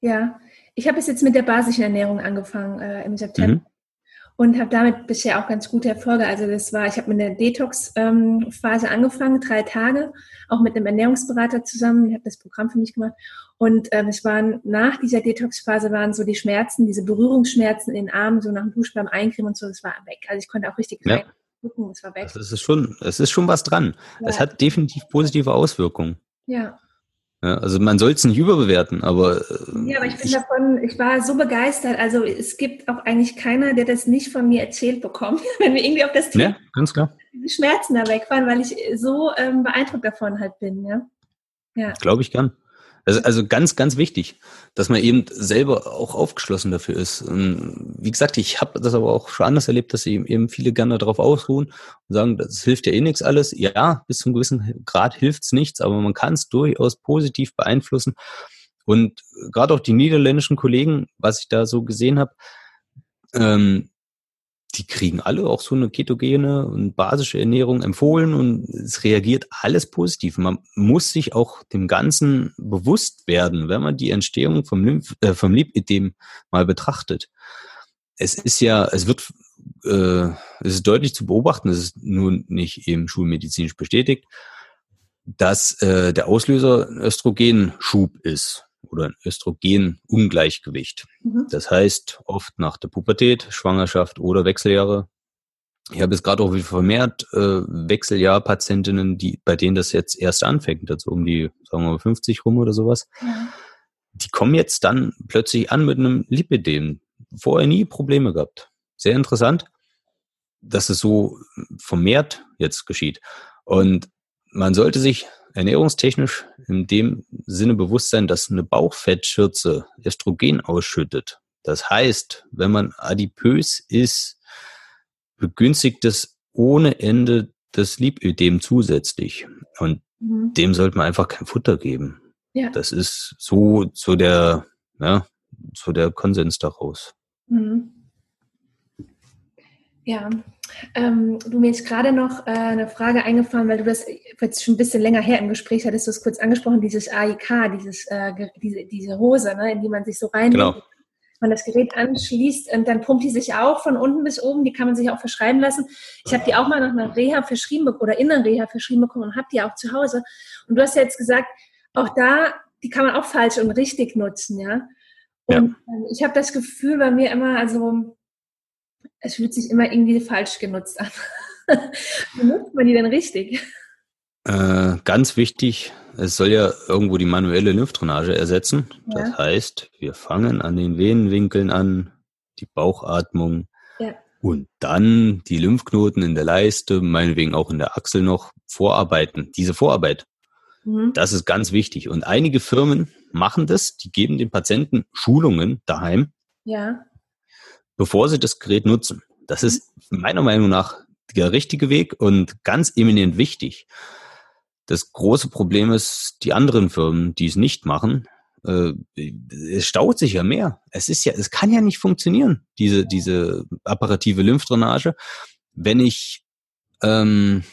Ja, ich habe es jetzt mit der basischen Ernährung angefangen äh, im September. Mhm und habe damit bisher auch ganz gute Erfolge. Also das war, ich habe mit der Detox-Phase ähm, angefangen, drei Tage, auch mit einem Ernährungsberater zusammen, der hat das Programm für mich gemacht. Und ähm, es waren nach dieser Detox-Phase waren so die Schmerzen, diese Berührungsschmerzen in den Armen, so nach dem Dusch beim Eincremen und so, das war weg. Also ich konnte auch richtig ja. gucken, es war weg. Das ist schon, es ist schon was dran. Es ja. hat definitiv positive Auswirkungen. Ja. Ja, also man soll es nicht überbewerten, aber. Äh, ja, aber ich bin ich, davon, ich war so begeistert. Also es gibt auch eigentlich keiner, der das nicht von mir erzählt bekommt, wenn wir irgendwie auf das Thema ja, ganz klar. die Schmerzen da weg waren, weil ich so ähm, beeindruckt davon halt bin, ja. Ja. Glaube ich gern. Also, also ganz, ganz wichtig, dass man eben selber auch aufgeschlossen dafür ist. Und wie gesagt, ich habe das aber auch schon anders erlebt, dass eben, viele gerne darauf ausruhen und sagen, das hilft ja eh nichts alles. Ja, bis zum gewissen Grad hilft's nichts, aber man kann es durchaus positiv beeinflussen. Und gerade auch die niederländischen Kollegen, was ich da so gesehen habe, ähm, die kriegen alle auch so eine ketogene und basische Ernährung empfohlen und es reagiert alles positiv. Man muss sich auch dem Ganzen bewusst werden, wenn man die Entstehung vom, Lymph, äh, vom Lipidem mal betrachtet. Es ist ja, es wird, äh, es ist deutlich zu beobachten, es ist nun nicht eben schulmedizinisch bestätigt, dass äh, der Auslöser Östrogenschub ist oder ein Östrogenungleichgewicht. Mhm. Das heißt, oft nach der Pubertät, Schwangerschaft oder Wechseljahre. Ich habe jetzt gerade auch vermehrt äh, Wechseljahrpatientinnen, die, bei denen das jetzt erst anfängt, also um die, sagen wir mal, 50 rum oder sowas. Ja. Die kommen jetzt dann plötzlich an mit einem Lipidem. Vorher nie Probleme gehabt. Sehr interessant, dass es so vermehrt jetzt geschieht. Und man sollte sich ernährungstechnisch in dem Sinne bewusst sein, dass eine Bauchfettschürze Östrogen ausschüttet. Das heißt, wenn man adipös ist, begünstigt es ohne Ende das Lipödem zusätzlich. Und mhm. dem sollte man einfach kein Futter geben. Ja. Das ist so, so der, ja, so der Konsens daraus. Mhm. Ja, ähm, du mir ist gerade noch äh, eine Frage eingefallen, weil du das jetzt schon ein bisschen länger her im Gespräch hattest, du es kurz angesprochen, dieses AIK, dieses, äh, diese, diese Hose, ne, in die man sich so rein, genau. man das Gerät anschließt und dann pumpt die sich auch von unten bis oben, die kann man sich auch verschreiben lassen. Ich habe die auch mal nach einer Reha verschrieben oder in einer Reha verschrieben bekommen und habe die auch zu Hause. Und du hast ja jetzt gesagt, auch da, die kann man auch falsch und richtig nutzen, ja. Und ja. Ähm, ich habe das Gefühl bei mir immer, also es fühlt sich immer irgendwie falsch genutzt an. Wie nutzt man die denn richtig? Äh, ganz wichtig, es soll ja irgendwo die manuelle Lymphdrainage ersetzen. Ja. Das heißt, wir fangen an den Venenwinkeln an, die Bauchatmung ja. und dann die Lymphknoten in der Leiste, meinetwegen auch in der Achsel noch vorarbeiten. Diese Vorarbeit, mhm. das ist ganz wichtig. Und einige Firmen machen das, die geben den Patienten Schulungen daheim. Ja bevor sie das Gerät nutzen. Das ist meiner Meinung nach der richtige Weg und ganz eminent wichtig. Das große Problem ist, die anderen Firmen, die es nicht machen, äh, es staut sich ja mehr. Es ist ja, es kann ja nicht funktionieren, diese, diese apparative Lymphdrainage, wenn ich, ähm,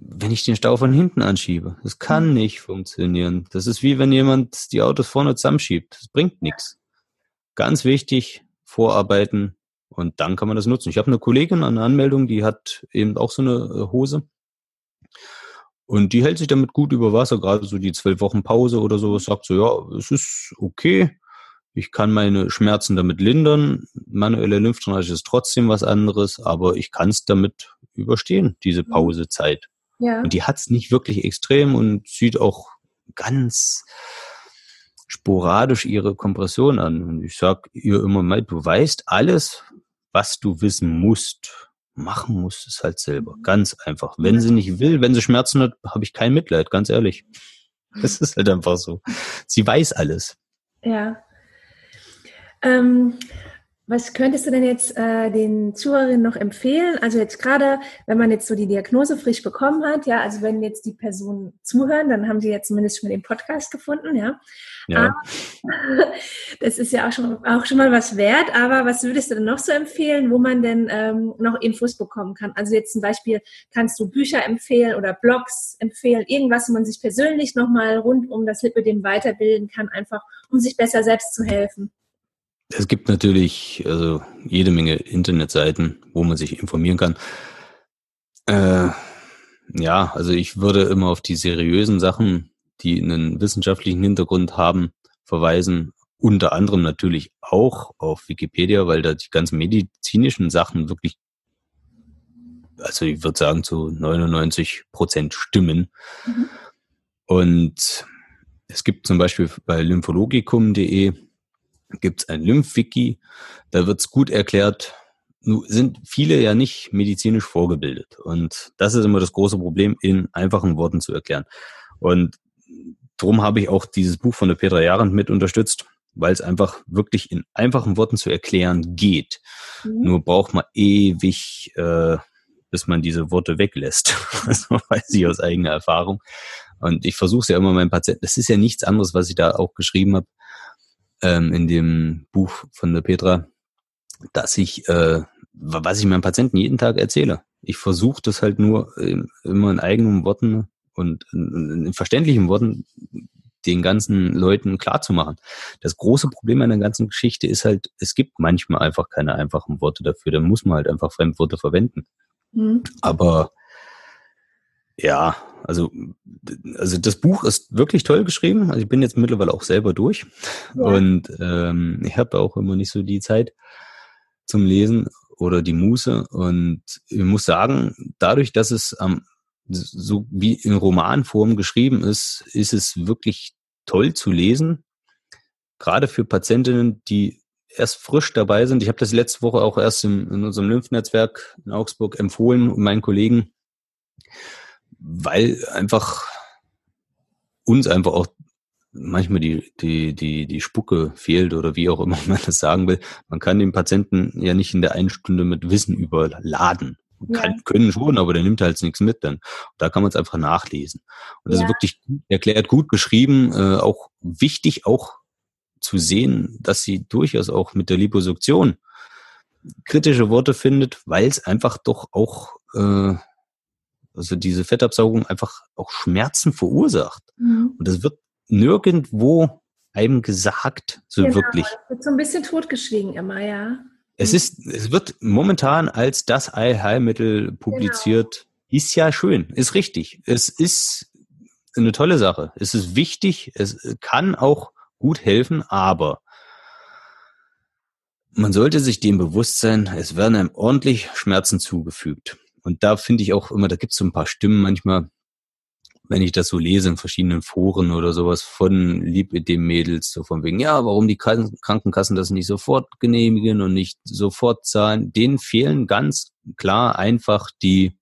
wenn ich den Stau von hinten anschiebe. Das kann mhm. nicht funktionieren. Das ist wie wenn jemand die Autos vorne zusammenschiebt. Das bringt nichts. Ganz wichtig, vorarbeiten und dann kann man das nutzen. Ich habe eine Kollegin an der Anmeldung, die hat eben auch so eine äh, Hose. Und die hält sich damit gut über Wasser, gerade so die zwölf Wochen Pause oder so, sagt so, ja, es ist okay, ich kann meine Schmerzen damit lindern. Manuelle Lymphdrainage ist trotzdem was anderes, aber ich kann es damit überstehen, diese mhm. Pausezeit. Ja. Und die hat es nicht wirklich extrem und sieht auch ganz sporadisch ihre Kompression an. Und ich sag ihr immer mal, du weißt alles, was du wissen musst. Machen musst es halt selber. Ganz einfach. Wenn sie nicht will, wenn sie Schmerzen hat, habe ich kein Mitleid, ganz ehrlich. Das ist halt einfach so. Sie weiß alles. Ja. Ähm, Was könntest du denn jetzt äh, den Zuhörerinnen noch empfehlen? Also jetzt gerade, wenn man jetzt so die Diagnose frisch bekommen hat, ja, also wenn jetzt die Personen zuhören, dann haben sie jetzt zumindest schon den Podcast gefunden, ja. ja. Aber, das ist ja auch schon, auch schon mal was wert, aber was würdest du denn noch so empfehlen, wo man denn ähm, noch Infos bekommen kann? Also jetzt zum Beispiel kannst du Bücher empfehlen oder Blogs empfehlen, irgendwas, wo man sich persönlich nochmal rund um das Lipidem weiterbilden kann, einfach um sich besser selbst zu helfen. Es gibt natürlich also jede Menge Internetseiten, wo man sich informieren kann. Äh, ja, also ich würde immer auf die seriösen Sachen, die einen wissenschaftlichen Hintergrund haben, verweisen. Unter anderem natürlich auch auf Wikipedia, weil da die ganzen medizinischen Sachen wirklich, also ich würde sagen, zu 99 Prozent stimmen. Mhm. Und es gibt zum Beispiel bei lymphologikum.de gibt es ein Lymphwiki, da wird es gut erklärt. Nun sind viele ja nicht medizinisch vorgebildet. Und das ist immer das große Problem, in einfachen Worten zu erklären. Und darum habe ich auch dieses Buch von der Petra Jarand mit unterstützt, weil es einfach wirklich in einfachen Worten zu erklären geht. Mhm. Nur braucht man ewig, äh, bis man diese Worte weglässt. das weiß ich aus eigener Erfahrung. Und ich versuche es ja immer meinen Patienten. Das ist ja nichts anderes, was ich da auch geschrieben habe ähm, in dem Buch von der Petra, dass ich, äh, was ich meinen Patienten jeden Tag erzähle. Ich versuche das halt nur äh, immer in eigenen Worten und in, in verständlichen Worten den ganzen Leuten klarzumachen. Das große Problem an der ganzen Geschichte ist halt, es gibt manchmal einfach keine einfachen Worte dafür. Da muss man halt einfach Fremdworte verwenden. Mhm. Aber ja, also, also das Buch ist wirklich toll geschrieben. Also ich bin jetzt mittlerweile auch selber durch. Ja. Und ähm, ich habe auch immer nicht so die Zeit zum Lesen oder die Muße. Und ich muss sagen, dadurch, dass es ähm, so wie in Romanform geschrieben ist, ist es wirklich toll zu lesen. Gerade für Patientinnen, die erst frisch dabei sind. Ich habe das letzte Woche auch erst im, in unserem Lymphnetzwerk in Augsburg empfohlen und meinen Kollegen weil einfach uns einfach auch manchmal die, die, die, die Spucke fehlt oder wie auch immer man das sagen will. Man kann den Patienten ja nicht in der einen Stunde mit Wissen überladen. Ja. Kann, können schon, aber der nimmt halt nichts mit dann. Da kann man es einfach nachlesen. Und das ja. ist wirklich erklärt, gut beschrieben, äh, auch wichtig auch zu sehen, dass sie durchaus auch mit der Liposuktion kritische Worte findet, weil es einfach doch auch äh, also diese Fettabsaugung einfach auch Schmerzen verursacht. Mhm. Und das wird nirgendwo einem gesagt, so genau, wirklich. Es wird so ein bisschen totgeschwiegen immer, ja. Es ist, es wird momentan als das Allheilmittel publiziert. Genau. Ist ja schön, ist richtig. Es ist eine tolle Sache. Es ist wichtig, es kann auch gut helfen, aber man sollte sich dem bewusst sein, es werden einem ordentlich Schmerzen zugefügt. Und da finde ich auch immer, da gibt es so ein paar Stimmen manchmal, wenn ich das so lese in verschiedenen Foren oder sowas von Lipidem-Mädels, so von wegen, ja, warum die Krankenkassen das nicht sofort genehmigen und nicht sofort zahlen, denen fehlen ganz klar einfach die,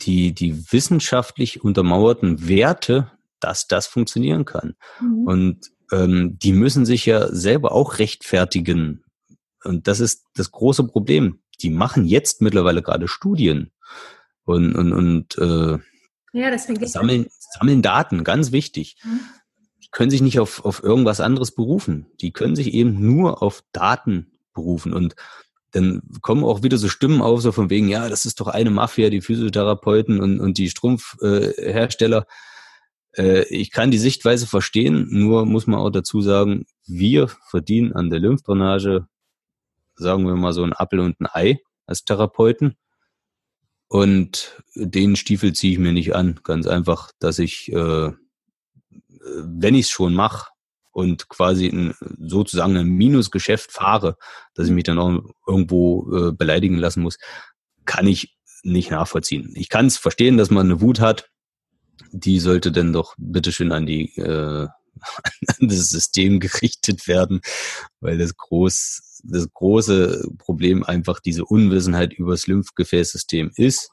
die, die wissenschaftlich untermauerten Werte, dass das funktionieren kann. Mhm. Und ähm, die müssen sich ja selber auch rechtfertigen. Und das ist das große Problem die machen jetzt mittlerweile gerade Studien und, und, und äh, ja, sammeln, sammeln Daten, ganz wichtig. Mhm. Die können sich nicht auf, auf irgendwas anderes berufen. Die können sich eben nur auf Daten berufen. Und dann kommen auch wieder so Stimmen auf, so von wegen, ja, das ist doch eine Mafia, die Physiotherapeuten und, und die Strumpfhersteller. Äh, ich kann die Sichtweise verstehen, nur muss man auch dazu sagen, wir verdienen an der Lymphdrainage sagen wir mal so ein Appel und ein Ei als Therapeuten. Und den Stiefel ziehe ich mir nicht an. Ganz einfach, dass ich, äh, wenn ich es schon mache und quasi ein, sozusagen ein Minusgeschäft fahre, dass ich mich dann auch irgendwo äh, beleidigen lassen muss, kann ich nicht nachvollziehen. Ich kann es verstehen, dass man eine Wut hat. Die sollte dann doch bitteschön an die äh, an das System gerichtet werden, weil das groß das große Problem einfach diese Unwissenheit über das Lymphgefäßsystem ist.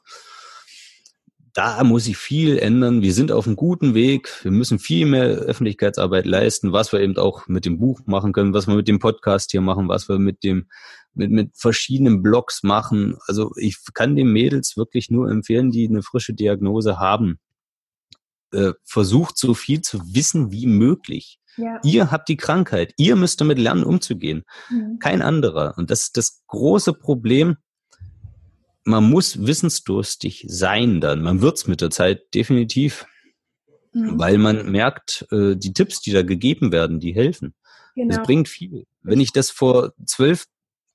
da muss sich viel ändern. Wir sind auf einem guten Weg. Wir müssen viel mehr Öffentlichkeitsarbeit leisten, was wir eben auch mit dem Buch machen können, was wir mit dem Podcast hier machen, was wir mit dem mit, mit verschiedenen Blogs machen. Also ich kann den Mädels wirklich nur empfehlen, die eine frische Diagnose haben. Äh, versucht so viel zu wissen wie möglich. Ja. Ihr habt die Krankheit. Ihr müsst damit lernen, umzugehen. Mhm. Kein anderer. Und das ist das große Problem. Man muss wissensdurstig sein dann. Man wird's mit der Zeit definitiv. Mhm. Weil man merkt, äh, die Tipps, die da gegeben werden, die helfen. Genau. Das bringt viel. Wenn ich das vor zwölf,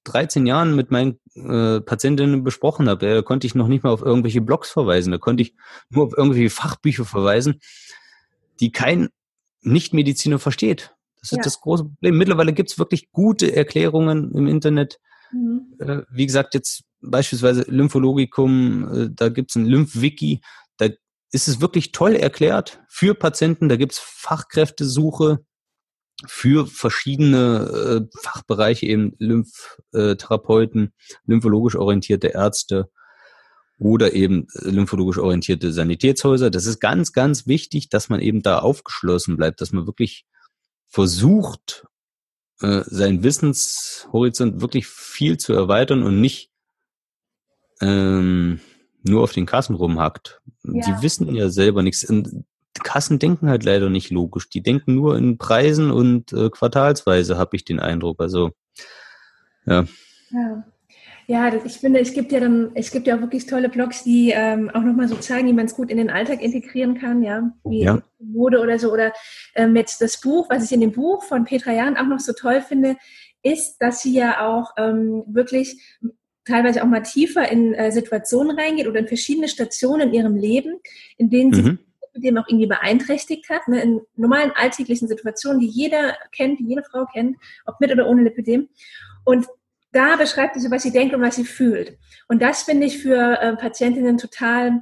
13 Jahren mit meinen äh, Patientinnen besprochen habe, da konnte ich noch nicht mal auf irgendwelche Blogs verweisen, da konnte ich nur auf irgendwelche Fachbücher verweisen, die kein Nichtmediziner versteht. Das ist ja. das große Problem. Mittlerweile gibt es wirklich gute Erklärungen im Internet. Mhm. Äh, wie gesagt, jetzt beispielsweise Lymphologikum, äh, da gibt es ein Lymphwiki, da ist es wirklich toll erklärt für Patienten, da gibt es Fachkräftesuche, für verschiedene äh, Fachbereiche, eben Lymphtherapeuten, lymphologisch orientierte Ärzte oder eben lymphologisch orientierte Sanitätshäuser. Das ist ganz, ganz wichtig, dass man eben da aufgeschlossen bleibt, dass man wirklich versucht, äh, seinen Wissenshorizont wirklich viel zu erweitern und nicht ähm, nur auf den Kassen rumhackt. Ja. Die wissen ja selber nichts. Und Kassen denken halt leider nicht logisch. Die denken nur in Preisen und äh, quartalsweise, habe ich den Eindruck. Also, ja. Ja, ja das, ich finde, es gibt ja dann, es gibt ja auch wirklich tolle Blogs, die ähm, auch nochmal so zeigen, wie man es gut in den Alltag integrieren kann, ja, wie ja. Mode oder so. Oder ähm, jetzt das Buch, was ich in dem Buch von Petra Jahn auch noch so toll finde, ist, dass sie ja auch ähm, wirklich teilweise auch mal tiefer in äh, Situationen reingeht oder in verschiedene Stationen in ihrem Leben, in denen sie dem auch irgendwie beeinträchtigt hat, ne, in normalen alltäglichen Situationen, die jeder kennt, die jede Frau kennt, ob mit oder ohne Lipidem. Und da beschreibt sie, was sie denkt und was sie fühlt. Und das finde ich für äh, Patientinnen total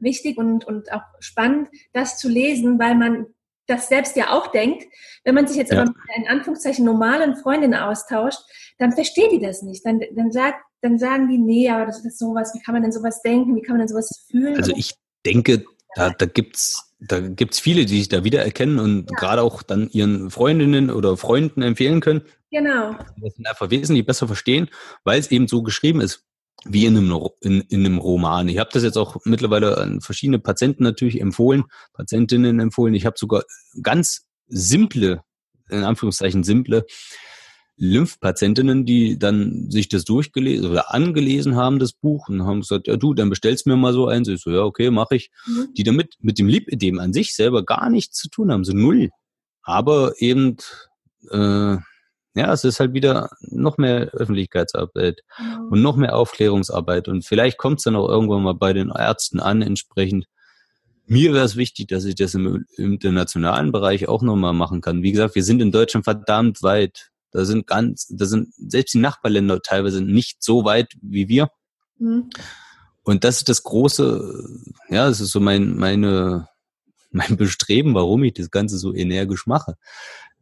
wichtig und, und auch spannend, das zu lesen, weil man das selbst ja auch denkt. Wenn man sich jetzt ja. aber mit in Anführungszeichen normalen Freundinnen austauscht, dann versteht die das nicht. Dann, dann, sagt, dann sagen die, nee, aber das ist sowas, wie kann man denn sowas denken, wie kann man denn sowas fühlen? Also ich denke, da, da gibt's da gibt's viele, die sich da wiedererkennen und ja. gerade auch dann ihren Freundinnen oder Freunden empfehlen können. Genau. Das einfach wesentlich besser verstehen, weil es eben so geschrieben ist, wie in einem, in, in einem Roman. Ich habe das jetzt auch mittlerweile an verschiedene Patienten natürlich empfohlen, Patientinnen empfohlen. Ich habe sogar ganz simple, in Anführungszeichen simple Lymphpatientinnen, die dann sich das durchgelesen oder angelesen haben, das Buch, und haben gesagt, ja du, dann bestellst mir mal so eins. Ich so, ja, okay, mache ich. Mhm. Die damit mit dem Lipidem an sich selber gar nichts zu tun haben, so null. Aber eben, äh, ja, es ist halt wieder noch mehr Öffentlichkeitsarbeit mhm. und noch mehr Aufklärungsarbeit. Und vielleicht kommt es dann auch irgendwann mal bei den Ärzten an, entsprechend. Mir wäre es wichtig, dass ich das im, im internationalen Bereich auch nochmal machen kann. Wie gesagt, wir sind in Deutschland verdammt weit da sind ganz, da sind selbst die Nachbarländer teilweise nicht so weit wie wir. Mhm. Und das ist das große, ja, das ist so mein, meine, mein Bestreben, warum ich das Ganze so energisch mache.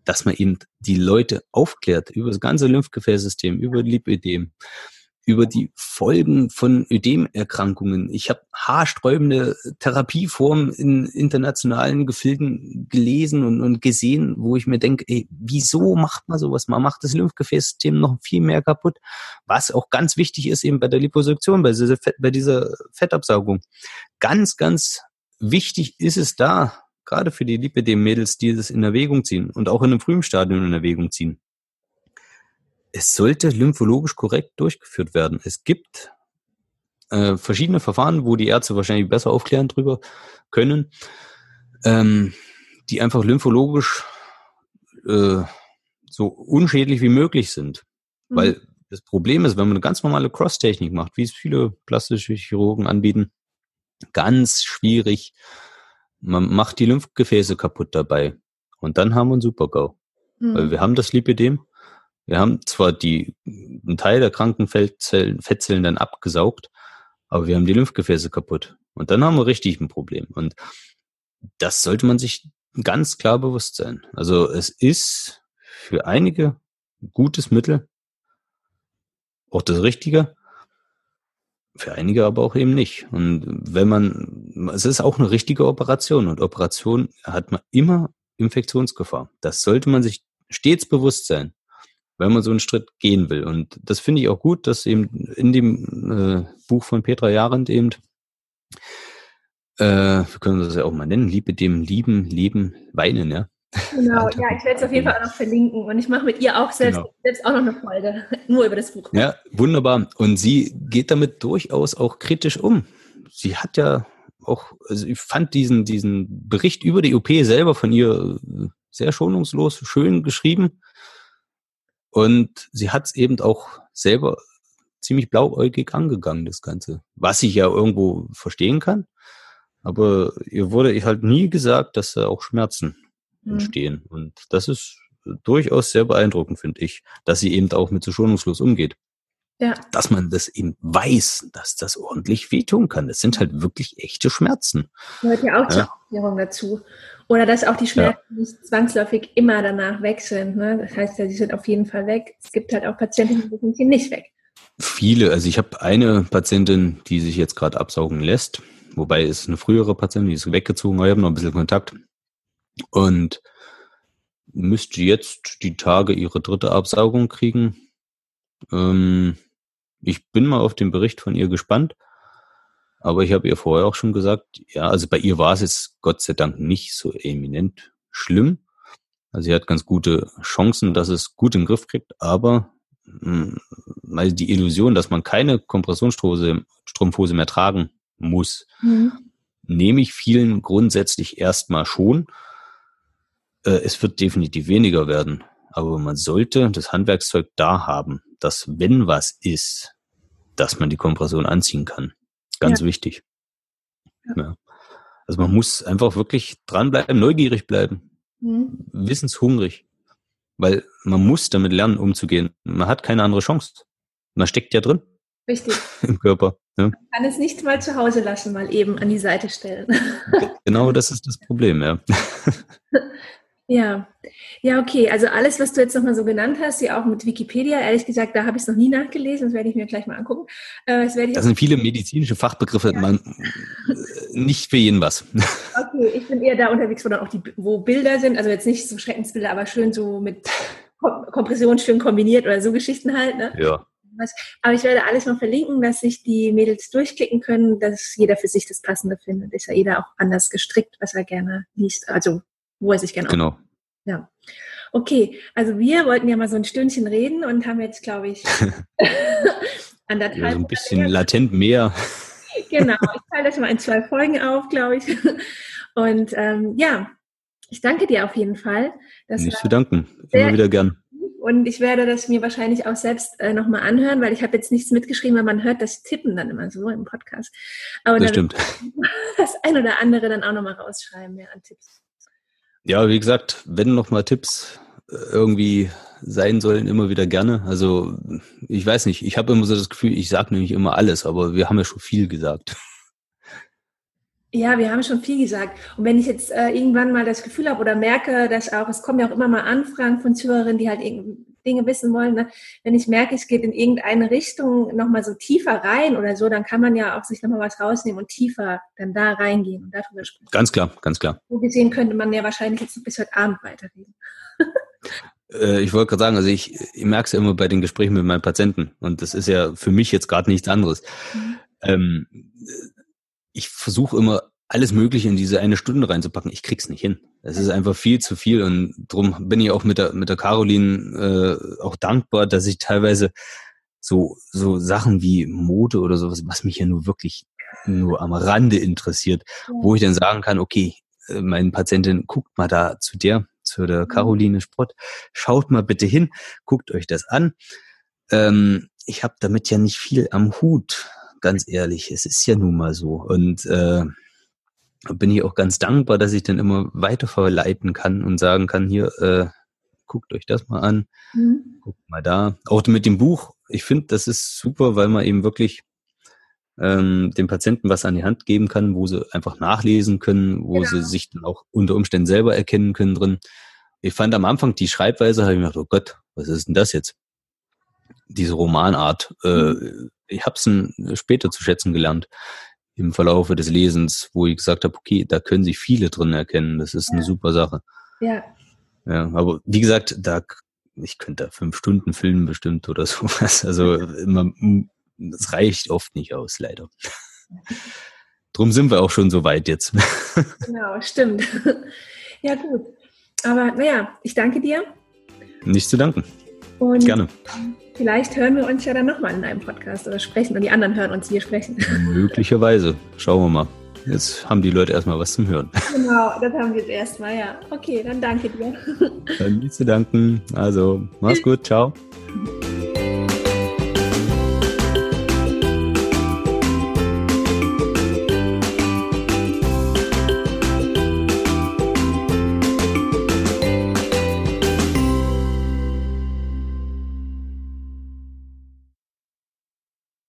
Dass man eben die Leute aufklärt über das ganze Lymphgefäßsystem, über Lipödem, über die Folgen von Ödemerkrankungen. Ich habe haarsträubende Therapieformen in internationalen Gefilden gelesen und, und gesehen, wo ich mir denke, ey, wieso macht man sowas? Man macht das Lymphgefäßsystem noch viel mehr kaputt, was auch ganz wichtig ist eben bei der Liposuktion, bei dieser, Fett, bei dieser Fettabsaugung. Ganz, ganz wichtig ist es da, gerade für die Lipidem-Mädels, die das in Erwägung ziehen und auch in einem frühen Stadium in Erwägung ziehen es sollte lymphologisch korrekt durchgeführt werden. Es gibt äh, verschiedene Verfahren, wo die Ärzte wahrscheinlich besser aufklären drüber können, ähm, die einfach lymphologisch äh, so unschädlich wie möglich sind. Mhm. Weil das Problem ist, wenn man eine ganz normale Cross-Technik macht, wie es viele plastische Chirurgen anbieten, ganz schwierig. Man macht die Lymphgefäße kaputt dabei. Und dann haben wir einen Super-GAU. Mhm. Weil wir haben das Lipidem, wir haben zwar die, einen Teil der kranken Fettzellen, Fettzellen dann abgesaugt, aber wir haben die Lymphgefäße kaputt. Und dann haben wir richtig ein Problem. Und das sollte man sich ganz klar bewusst sein. Also es ist für einige gutes Mittel, auch das Richtige, für einige aber auch eben nicht. Und wenn man es ist auch eine richtige Operation und Operation hat man immer Infektionsgefahr. Das sollte man sich stets bewusst sein, wenn man so einen Schritt gehen will. Und das finde ich auch gut, dass eben in dem äh, Buch von Petra Jahrend eben, äh, wir können das ja auch mal nennen, Liebe dem Lieben, Leben, Weinen, ja. Genau, ja, ich werde es auf jeden Fall auch noch verlinken und ich mache mit ihr auch selbst, genau. selbst auch noch eine Folge, nur über das Buch. Ja, wunderbar. Und sie geht damit durchaus auch kritisch um. Sie hat ja auch, also ich fand diesen, diesen Bericht über die OP selber von ihr sehr schonungslos, schön geschrieben. Und sie hat es eben auch selber ziemlich blauäugig angegangen, das Ganze. Was ich ja irgendwo verstehen kann. Aber ihr wurde halt nie gesagt, dass da auch Schmerzen mhm. entstehen. Und das ist durchaus sehr beeindruckend, finde ich, dass sie eben auch mit so schonungslos umgeht. Ja. Dass man das eben weiß, dass das ordentlich wehtun kann. Das sind halt wirklich echte Schmerzen. Gehört ja auch zur Aufklärung dazu. Oder dass auch die Schmerzen ja. nicht zwangsläufig immer danach weg sind. Ne? Das heißt ja, sie sind auf jeden Fall weg. Es gibt halt auch Patienten, die sind hier nicht weg. Viele. Also ich habe eine Patientin, die sich jetzt gerade absaugen lässt. Wobei es eine frühere Patientin, die ist weggezogen. Ich habe noch ein bisschen Kontakt. Und müsste jetzt die Tage ihre dritte Absaugung kriegen. Ähm, ich bin mal auf den Bericht von ihr gespannt. Aber ich habe ihr vorher auch schon gesagt, ja, also bei ihr war es jetzt Gott sei Dank nicht so eminent schlimm. Also sie hat ganz gute Chancen, dass es gut in den Griff kriegt, aber hm, die Illusion, dass man keine Kompressionsstrumpfhose mehr tragen muss, mhm. nehme ich vielen grundsätzlich erstmal schon. Äh, es wird definitiv weniger werden, aber man sollte das Handwerkszeug da haben, dass wenn was ist, dass man die Kompression anziehen kann. Ganz ja. wichtig. Ja. Also man muss einfach wirklich dranbleiben, neugierig bleiben, mhm. wissenshungrig, weil man muss damit lernen, umzugehen. Man hat keine andere Chance. Man steckt ja drin. Richtig. Im Körper. Ja. Man kann es nicht mal zu Hause lassen, mal eben an die Seite stellen. Genau das ist das Problem, ja. Ja, ja, okay. Also alles, was du jetzt nochmal so genannt hast, ja auch mit Wikipedia, ehrlich gesagt, da habe ich es noch nie nachgelesen, das werde ich mir gleich mal angucken. Äh, das, das sind viele medizinische Fachbegriffe, ja. man, nicht für jeden was. Okay, ich bin eher da unterwegs, wo dann auch die, wo Bilder sind, also jetzt nicht so Schreckensbilder, aber schön so mit Kompression schön kombiniert oder so Geschichten halt. Ne? Ja. Aber ich werde alles noch verlinken, dass sich die Mädels durchklicken können, dass jeder für sich das Passende findet. Ist ja jeder auch anders gestrickt, was er gerne liest. Also wo er sich gerne Genau. Ja. Okay, also wir wollten ja mal so ein Stündchen reden und haben jetzt, glaube ich, anderthalb. Ja, so ein bisschen latent mehr. genau, ich teile das mal in zwei Folgen auf, glaube ich. Und ähm, ja, ich danke dir auf jeden Fall. Nicht zu danken, immer wieder gern. Und ich werde das mir wahrscheinlich auch selbst äh, nochmal anhören, weil ich habe jetzt nichts mitgeschrieben, weil man hört das Tippen dann immer so im Podcast. Aber das stimmt. Das ein oder andere dann auch nochmal rausschreiben, ja, an Tipps. Ja, wie gesagt, wenn noch mal Tipps äh, irgendwie sein sollen, immer wieder gerne. Also ich weiß nicht, ich habe immer so das Gefühl, ich sage nämlich immer alles, aber wir haben ja schon viel gesagt. Ja, wir haben schon viel gesagt. Und wenn ich jetzt äh, irgendwann mal das Gefühl habe oder merke, dass auch, es kommen ja auch immer mal Anfragen von Zuhörerinnen, die halt Dinge wissen wollen, ne? wenn ich merke, es geht in irgendeine Richtung nochmal so tiefer rein oder so, dann kann man ja auch sich nochmal was rausnehmen und tiefer dann da reingehen und darüber sprechen. Ganz klar, ganz klar. So gesehen könnte man ja wahrscheinlich jetzt bis heute Abend weiterreden. Äh, ich wollte gerade sagen, also ich, ich merke es ja immer bei den Gesprächen mit meinen Patienten und das ist ja für mich jetzt gerade nichts anderes. Mhm. Ähm, ich versuche immer alles Mögliche in diese eine Stunde reinzupacken. Ich krieg's nicht hin. Es ist einfach viel zu viel und drum bin ich auch mit der mit der Caroline äh, auch dankbar, dass ich teilweise so so Sachen wie Mode oder sowas, was mich ja nur wirklich nur am Rande interessiert, ja. wo ich dann sagen kann, okay, äh, meine Patientin guckt mal da zu der, zu der mhm. Caroline Sprott, schaut mal bitte hin, guckt euch das an. Ähm, ich habe damit ja nicht viel am Hut ganz ehrlich. Es ist ja nun mal so. Und äh, bin ich auch ganz dankbar, dass ich dann immer weiter verleiten kann und sagen kann, hier, äh, guckt euch das mal an, mhm. guckt mal da. Auch mit dem Buch, ich finde, das ist super, weil man eben wirklich ähm, den Patienten was an die Hand geben kann, wo sie einfach nachlesen können, wo genau. sie sich dann auch unter Umständen selber erkennen können drin. Ich fand am Anfang die Schreibweise, habe ich mir gedacht, oh Gott, was ist denn das jetzt? Diese Romanart. Äh, mhm. ich habe es später zu schätzen gelernt im Verlaufe des Lesens, wo ich gesagt habe, okay, da können sich viele drin erkennen. Das ist eine super Sache. Ja. Ja, aber wie gesagt, da ich könnte da fünf Stunden filmen bestimmt oder sowas. Also es reicht oft nicht aus, leider. Drum sind wir auch schon so weit jetzt. Genau, stimmt. Ja, gut. Aber naja, ich danke dir. Nicht zu danken. Und Gerne. Vielleicht hören wir uns ja dann nochmal in einem Podcast oder sprechen und die anderen hören uns hier sprechen. Möglicherweise. Schauen wir mal. Jetzt haben die Leute erstmal was zum Hören. Genau, das haben wir jetzt erstmal, ja. Okay, dann danke dir. Dann nicht zu danken. Also, mach's gut. Ciao.